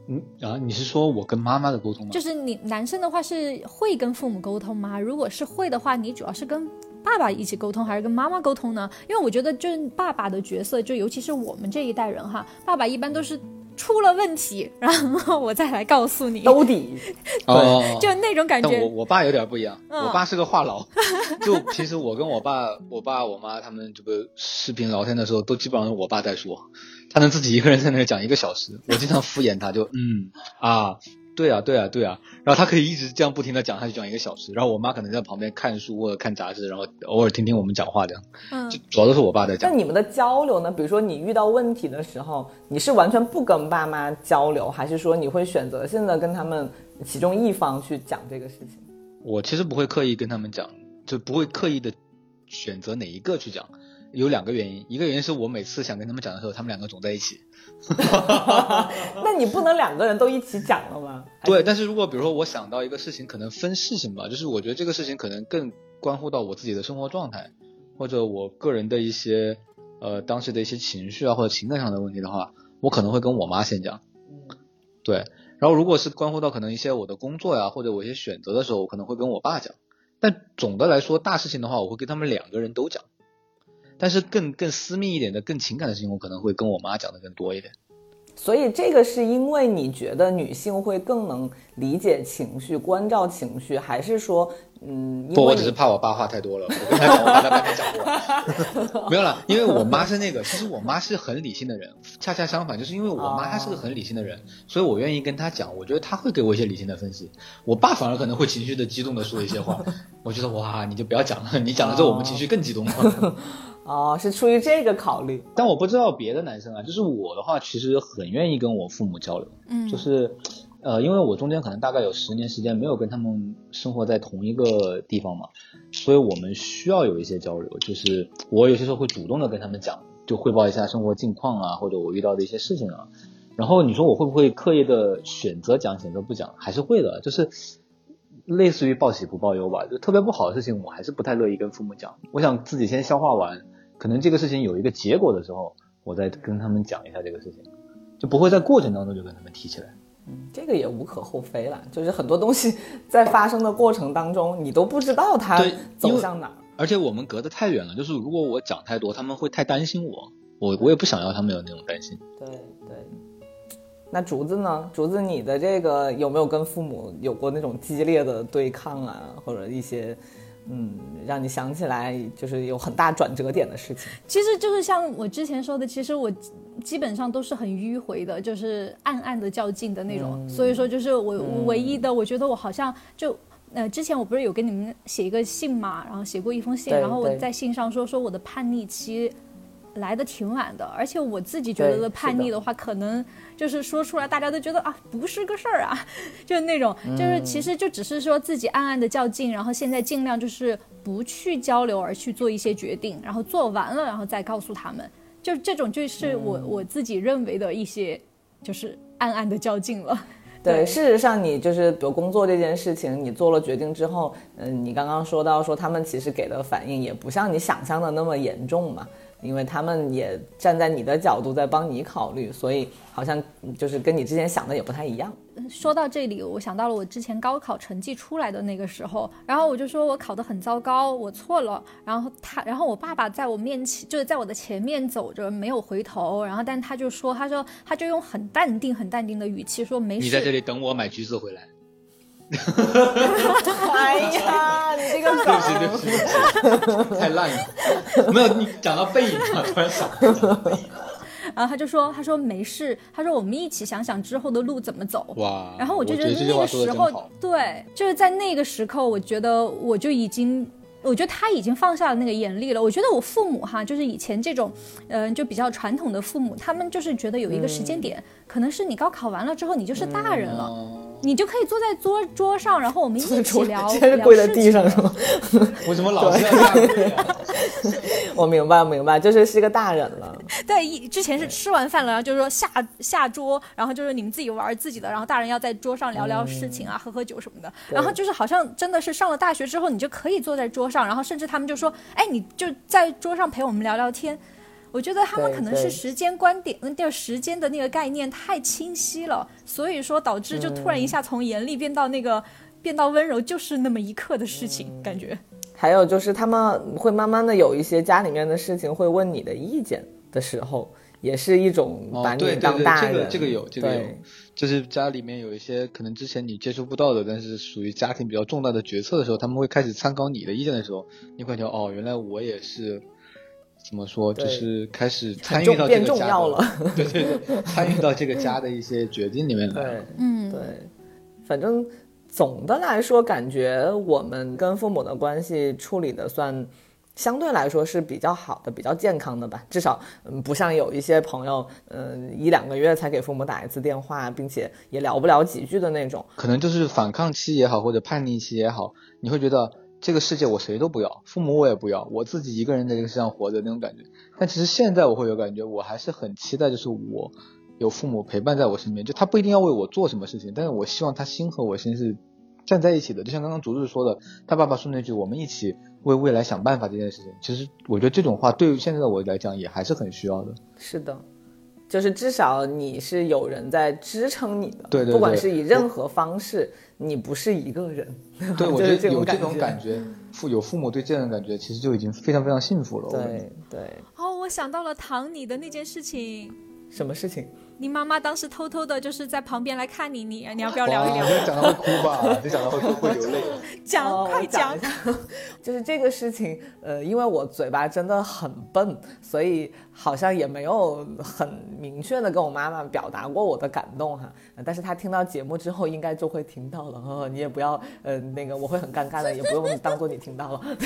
嗯啊，你是说我跟妈妈的沟通吗？就是你男生的话是会跟父母沟通吗？如果是会的话，你主要是跟爸爸一起沟通，还是跟妈妈沟通呢？因为我觉得就是爸爸的角色，就尤其是我们这一代人哈，爸爸一般都是出了问题，然后我再来告诉你，兜底，(laughs) 对，就那种感觉我。我爸有点不一样，嗯我爸是个话痨。(laughs) 就平时我跟我爸、我爸、我妈他们这个视频聊天的时候，都基本上是我爸在说，他能自己一个人在那儿讲一个小时，我经常敷衍他，就嗯啊。对啊，对啊，对啊，然后他可以一直这样不停的讲，他就讲一个小时，然后我妈可能在旁边看书或者看杂志，然后偶尔听听我们讲话这样，嗯就主要都是我爸在讲。那你们的交流呢？比如说你遇到问题的时候，你是完全不跟爸妈交流，还是说你会选择性的跟他们其中一方去讲这个事情？我其实不会刻意跟他们讲，就不会刻意的选择哪一个去讲。有两个原因，一个原因是我每次想跟他们讲的时候，他们两个总在一起。(laughs) 那你不能两个人都一起讲了吗？对，但是如果比如说我想到一个事情，可能分事情吧，就是我觉得这个事情可能更关乎到我自己的生活状态，或者我个人的一些呃当时的一些情绪啊或者情感上的问题的话，我可能会跟我妈先讲。对，然后如果是关乎到可能一些我的工作呀或者我一些选择的时候，我可能会跟我爸讲。但总的来说，大事情的话，我会跟他们两个人都讲。但是更更私密一点的、更情感的事情，我可能会跟我妈讲的更多一点。所以这个是因为你觉得女性会更能理解情绪、关照情绪，还是说，嗯，不，我只是怕我爸话太多了，我跟他讲，我把他半天讲过。(laughs) 没有了，因为我妈是那个，其实我妈是很理性的人，恰恰相反，就是因为我妈她是个很理性的人，所以我愿意跟她讲，我觉得她会给我一些理性的分析。我爸反而可能会情绪的激动的说一些话，我觉得哇，你就不要讲了，你讲了之后我们情绪更激动了。哦，是出于这个考虑。但我不知道别的男生啊，就是我的话，其实很愿意跟我父母交流，嗯，就是，呃，因为我中间可能大概有十年时间没有跟他们生活在同一个地方嘛，所以我们需要有一些交流。就是我有些时候会主动的跟他们讲，就汇报一下生活近况啊，或者我遇到的一些事情啊。然后你说我会不会刻意的选择讲，选择不讲？还是会的，就是类似于报喜不报忧吧。就特别不好的事情，我还是不太乐意跟父母讲。我想自己先消化完，可能这个事情有一个结果的时候，我再跟他们讲一下这个事情，就不会在过程当中就跟他们提起来。这个也无可厚非了，就是很多东西在发生的过程当中，你都不知道它走向哪儿。而且我们隔得太远了，就是如果我讲太多，他们会太担心我，我我也不想要他们有那种担心。对对。那竹子呢？竹子，你的这个有没有跟父母有过那种激烈的对抗啊，或者一些嗯，让你想起来就是有很大转折点的事情？其实就是像我之前说的，其实我基本上都是很迂回的，就是暗暗的较劲的那种。嗯所以说，就是我我唯一的，我觉得我好像就。呃，之前我不是有跟你们写一个信嘛，然后写过一封信，然后我在信上说说我的叛逆期来的挺晚的，而且我自己觉得的。叛逆的话，可能就是说出来大家都觉得啊不是个事儿啊，(laughs) 就是那种，就是其实就只是说自己暗暗的较劲，然后现在尽量就是不去交流，而去做一些决定，然后做完了然后再告诉他们，就这种就是我、我自己认为的一些就是暗暗的较劲了。对，对。事实上，你就是比如工作这件事情，你做了决定之后，嗯，你刚刚说到说他们其实给的反应也不像你想象的那么严重嘛，因为他们也站在你的角度在帮你考虑，所以好像就是跟你之前想的也不太一样。说到这里，我想到了我之前高考成绩出来的那个时候，然后我就说我考得很糟糕，我错了。然后他，然后我爸爸在我面前，就是在我的前面走着，没有回头。然后，但他就说，他说他就用很淡定、很淡定的语气说没事你在这。里等我买橘子回来。(laughs) 哎呀，你这个对不起，对不起，对不起，(laughs) 太烂了。没有，你讲到背影了，突然想到背影。然后他就说，他说没事，他说我们一起想想之后的路怎么走。哇！然后我就觉得那个时候。，对，就是在那个时刻，我觉得我就已经。我觉得他已经放下了那个严厉了。我觉得我父母哈，就是以前这种，嗯、就比较传统的父母，他们就是觉得有一个时间点，可能是你高考完了之后，你就是大人了。你就可以坐在桌桌上，然后我们一起聊。现在是跪在地上是吗？(laughs) 我怎么老是要下跪啊？(laughs) 我明白，明白，就是是个大人了。(laughs) 对，一之前是吃完饭了，然后就是说下下桌，然后就是你们自己玩自己的，然后大人要在桌上聊聊事情啊，喝喝酒什么的。然后就是好像真的是上了大学之后，你就可以坐在桌上，然后甚至他们就说，哎，你就在桌上陪我们聊聊天。我觉得他们可能是时间观点，嗯，就时间的那个概念太清晰了，所以说导致就突然一下从严厉变到那个变到温柔，就是那么一刻的事情，感觉。还有就是他们会慢慢的有一些家里面的事情会问你的意见的时候，也是一种把你当大人。这个这个有这个有，就是家里面有一些可能之前你接触不到的，但是属于家庭比较重大的决策的时候，他们会开始参考你的意见的时候，你会觉得哦，原来我也是。怎么说？就是开始参与到这个家了，(laughs) 对对对，参与到这个家的一些决定里面来。对，嗯，对。反正总的来说，感觉我们跟父母的关系处理的算相对来说是比较好的，比较健康的吧。至少，嗯，不像有一些朋友，嗯，一两个月才给父母打一次电话，并且也聊不了几句的那种。可能就是反抗期也好，或者叛逆期也好，你会觉得。这个世界我谁都不要，父母我也不要，我自己一个人在这个世上活着那种感觉。但其实现在我会有感觉，我还是很期待，就是我有父母陪伴在我身边，就他不一定要为我做什么事情，但是我希望他心和我心是站在一起的。就像刚刚竹子说的，他爸爸说那句“我们一起为未来想办法”这件事情，其实我觉得这种话对于现在的我来讲也还是很需要的。是的。就是至少你是有人在支撑你的，对对，不管是以任何方式，你不是一个人。(laughs) 对，(laughs) 我觉得有这种感觉，父有父母对这样的感觉，其实就已经非常非常幸福了。对对。哦，我想到了唐你的那件事情。什么事情？你妈妈当时偷偷的，就是在旁边来看你，你你要不要聊一聊？你讲到会哭吧？你讲到会哭会流泪。(laughs) 讲，快讲。就是这个事情，呃，因为我嘴巴真的很笨，所以好像也没有很明确的跟我妈妈表达过我的感动哈。但是她听到节目之后，应该就会听到了。呵呵你也不要，呃，那个我会很尴尬的，也不用当做你听到了。(laughs)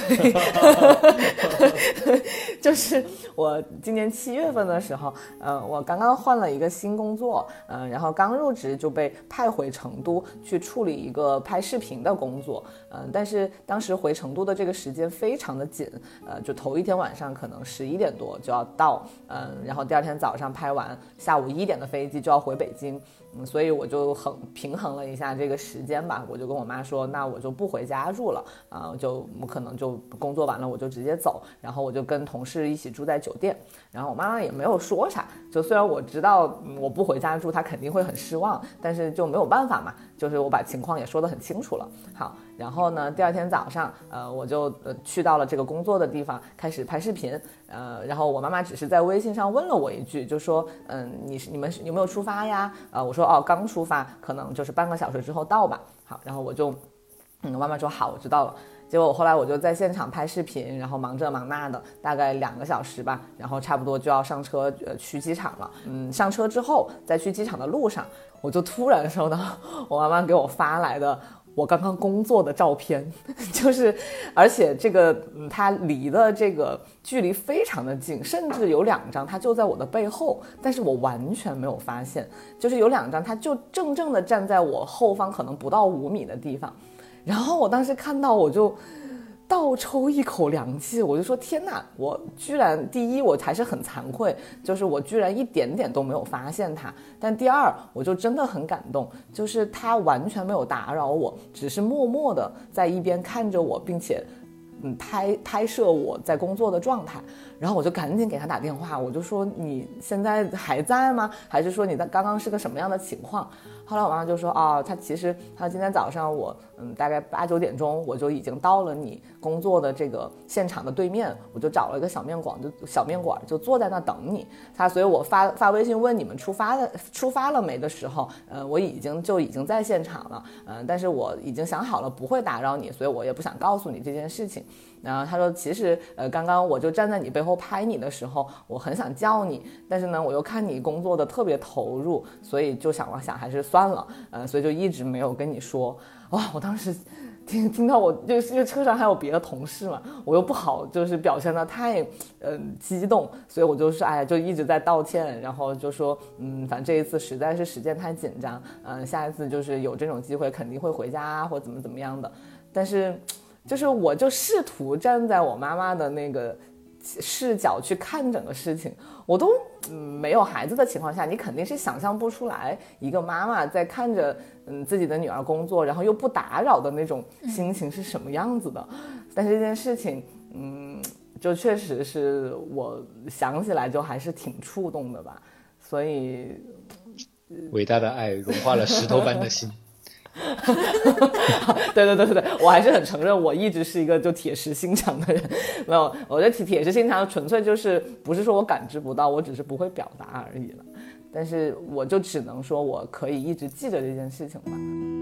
对，(laughs) 就是我今年七月份的时候，呃，我刚刚换了一个新。新工作，嗯，然后刚入职就被派回成都去处理一个拍视频的工作，嗯，但是当时回成都的这个时间非常的紧，呃，就头一天晚上可能十一点多就要到，嗯，然后第二天早上拍完，下午一点的飞机就要回北京。所以我就很平衡了一下这个时间吧，我就跟我妈说，那我就不回家住了啊，就我可能就工作完了我就直接走，然后我就跟同事一起住在酒店，然后我妈妈也没有说啥，就虽然我知道我不回家住，她肯定会很失望，但是就没有办法嘛。就是我把情况也说得很清楚了，好，然后呢，第二天早上，呃，我就呃去到了这个工作的地方，开始拍视频，呃，然后我妈妈只是在微信上问了我一句，就说，嗯，你是你们有没有出发呀？呃，我说哦，刚出发，可能就是半个小时之后到吧。好，然后我就，嗯，妈妈说好，我知道了。结果我后来我就在现场拍视频，然后忙这忙那的，大概两个小时吧，然后差不多就要上车呃去机场了。嗯，上车之后，在去机场的路上。我就突然收到 (laughs) 我妈妈给我发来的我刚刚工作的照片，(laughs) 就是，而且这个它离的这个距离非常的近，甚至有两张它就在我的背后，但是我完全没有发现，就是有两张它就正正的站在我后方可能不到五米的地方，然后我当时看到我就。倒抽一口凉气，我就说天哪，我居然第一我还是很惭愧，就是我居然一点点都没有发现他。但第二，我就真的很感动，就是他完全没有打扰我，只是默默的在一边看着我，并且，嗯，拍拍摄我在工作的状态。然后我就赶紧给他打电话，我就说你现在还在吗？还是说你在刚刚是个什么样的情况？后来我妈妈就说：“哦，他其实他今天早上我嗯大概八九点钟我就已经到了你工作的这个现场的对面，我就找了一个小面馆，就小面馆就坐在那等你。他所以我发发微信问你们出发的出发了没的时候，呃我已经就已经在现场了，嗯，但是我已经想好了不会打扰你，所以我也不想告诉你这件事情。然后他说其实呃刚刚我就站在你背后拍你的时候，我很想叫你，但是呢我又看你工作的特别投入，所以就想了想还是算。”了，呃，所以就一直没有跟你说。哇，我当时听听到我就是因为车上还有别的同事嘛，我又不好就是表现的太嗯激动，所以我就是哎呀就一直在道歉，然后就说嗯反正这一次实在是时间太紧张，嗯下一次就是有这种机会肯定会回家或怎么怎么样的，但是就是我就试图站在我妈妈的那个视角去看整个事情，我都嗯没有孩子的情况下，你肯定是想象不出来一个妈妈在看着。嗯，自己的女儿工作，然后又不打扰的那种心情是什么样子的？但是这件事情，嗯，就确实是我想起来就还是挺触动的吧。所以，伟大的爱融化了石头般的心。(laughs) 对对对对对，我还是很承认，我一直是一个就铁石心肠的人。没有，我觉得铁铁石心肠纯粹就是不是说我感知不到，我只是不会表达而已了。但是我就只能说，我可以一直记着这件事情吧。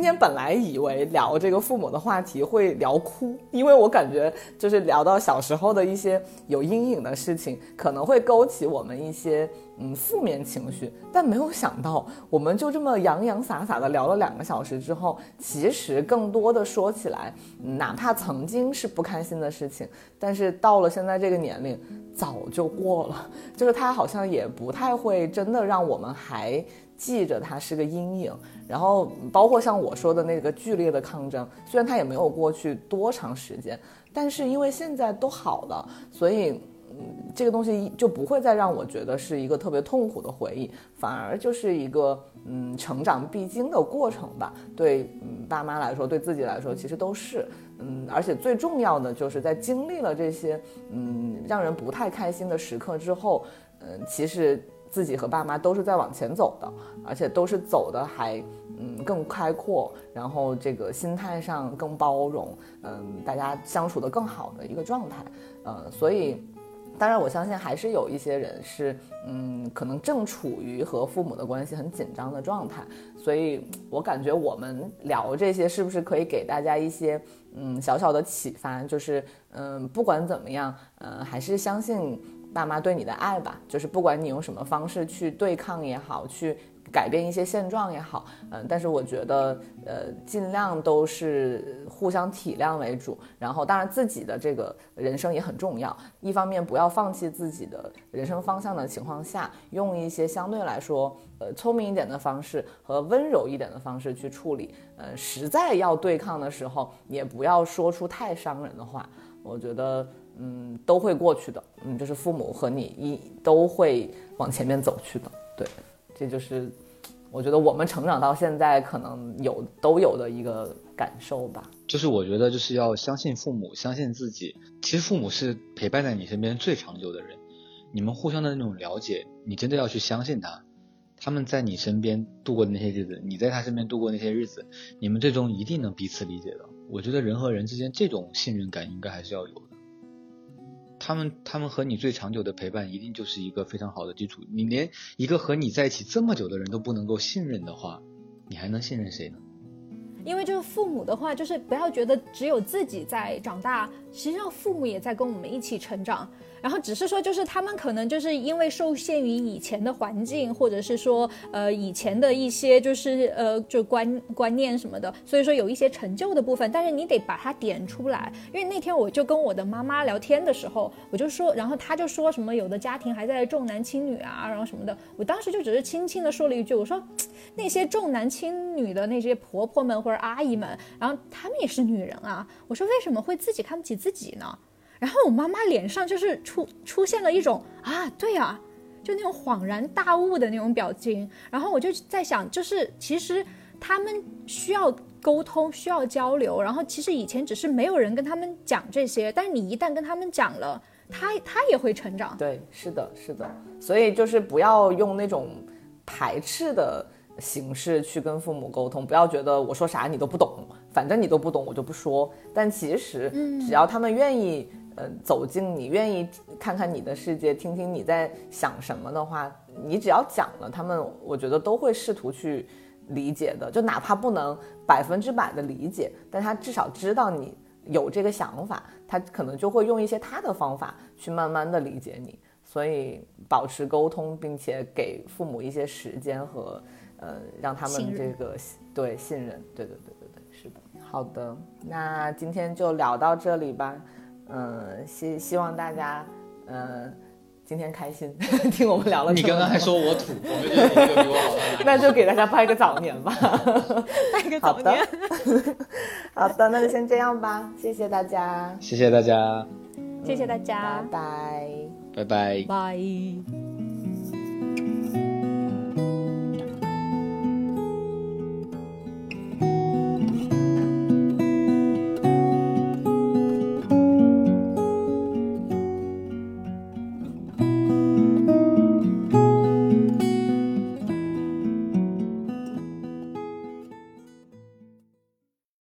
今天本来以为聊这个父母的话题会聊哭，因为我感觉就是聊到小时候的一些有阴影的事情，可能会勾起我们一些。嗯，负面情绪，但没有想到，我们就这么洋洋洒洒的聊了两个小时之后，其实更多的说起来，哪怕曾经是不开心的事情，但是到了现在这个年龄，早就过了，(laughs) 就是他好像也不太会真的让我们还记着他是个阴影。然后包括像我说的那个剧烈的抗争，虽然他也没有过去多长时间，但是因为现在都好了，所以。嗯这个东西就不会再让我觉得是一个特别痛苦的回忆，反而就是一个嗯成长必经的过程吧。对嗯爸妈来说，对自己来说，其实都是嗯，而且最重要的就是在经历了这些嗯让人不太开心的时刻之后，嗯，其实自己和爸妈都是在往前走的，而且都是走的还嗯更开阔，然后这个心态上更包容，嗯，大家相处的更好的一个状态，呃，所以。当然，我相信还是有一些人是，嗯，可能正处于和父母的关系很紧张的状态，所以我感觉我们聊这些是不是可以给大家一些，嗯，小小的启发，就是，嗯，不管怎么样，嗯，还是相信爸妈对你的爱吧，就是不管你用什么方式去对抗也好，去。改变一些现状也好，嗯，但是我觉得，呃，尽量都是互相体谅为主。然后，当然自己的这个人生也很重要。一方面不要放弃自己的人生方向的情况下，用一些相对来说，呃，聪明一点的方式和温柔一点的方式去处理。呃，实在要对抗的时候，也不要说出太伤人的话。我觉得，嗯，都会过去的。嗯，就是父母和你一都会往前面走去的。对。这就是，我觉得我们成长到现在可能有都有的一个感受吧。就是我觉得就是要相信父母，相信自己。其实父母是陪伴在你身边最长久的人，你们互相的那种了解，你真的要去相信他。他们在你身边度过的那些日子，你在他身边度过那些日子，你们最终一定能彼此理解的。我觉得人和人之间这种信任感应该还是要有的。他们他们和你最长久的陪伴，一定就是一个非常好的基础。你连一个和你在一起这么久的人都不能够信任的话，你还能信任谁呢？因为就是父母的话，就是不要觉得只有自己在长大，实际上父母也在跟我们一起成长。然后只是说，就是他们可能就是因为受限于以前的环境，或者是说，呃，以前的一些就是呃，就观观念什么的，所以说有一些成就的部分。但是你得把它点出来，因为那天我就跟我的妈妈聊天的时候，我就说，然后她就说什么有的家庭还在重男轻女啊，然后什么的。我当时就只是轻轻的说了一句，我说那些重男轻女的那些婆婆们或者阿姨们，然后她们也是女人啊。我说为什么会自己看不起自己呢？然后我妈妈脸上就是出出现了一种啊，对啊，就那种恍然大悟的那种表情。然后我就在想，就是其实他们需要沟通，需要交流。然后其实以前只是没有人跟他们讲这些，但是你一旦跟他们讲了，他他也会成长。对，是的，是的。所以就是不要用那种排斥的形式去跟父母沟通，不要觉得我说啥你都不懂，反正你都不懂，我就不说。但其实只要他们愿意。呃，走进你愿意看看你的世界，听听你在想什么的话，你只要讲了，他们我觉得都会试图去理解的。就哪怕不能百分之百的理解，但他至少知道你有这个想法，他可能就会用一些他的方法去慢慢的理解你。所以保持沟通，并且给父母一些时间和呃让他们这个对信任，对对对。好的，那今天就聊到这里吧。嗯，希希望大家嗯今天开心，(laughs) 听我们聊了。你刚刚还说我土，我觉得你这个比我好。那就给大家拜个早年吧，(laughs) 拜个早年。(laughs) 好的，那就先这样吧，谢谢大家，谢谢大家，谢谢大家，拜拜，拜拜，拜。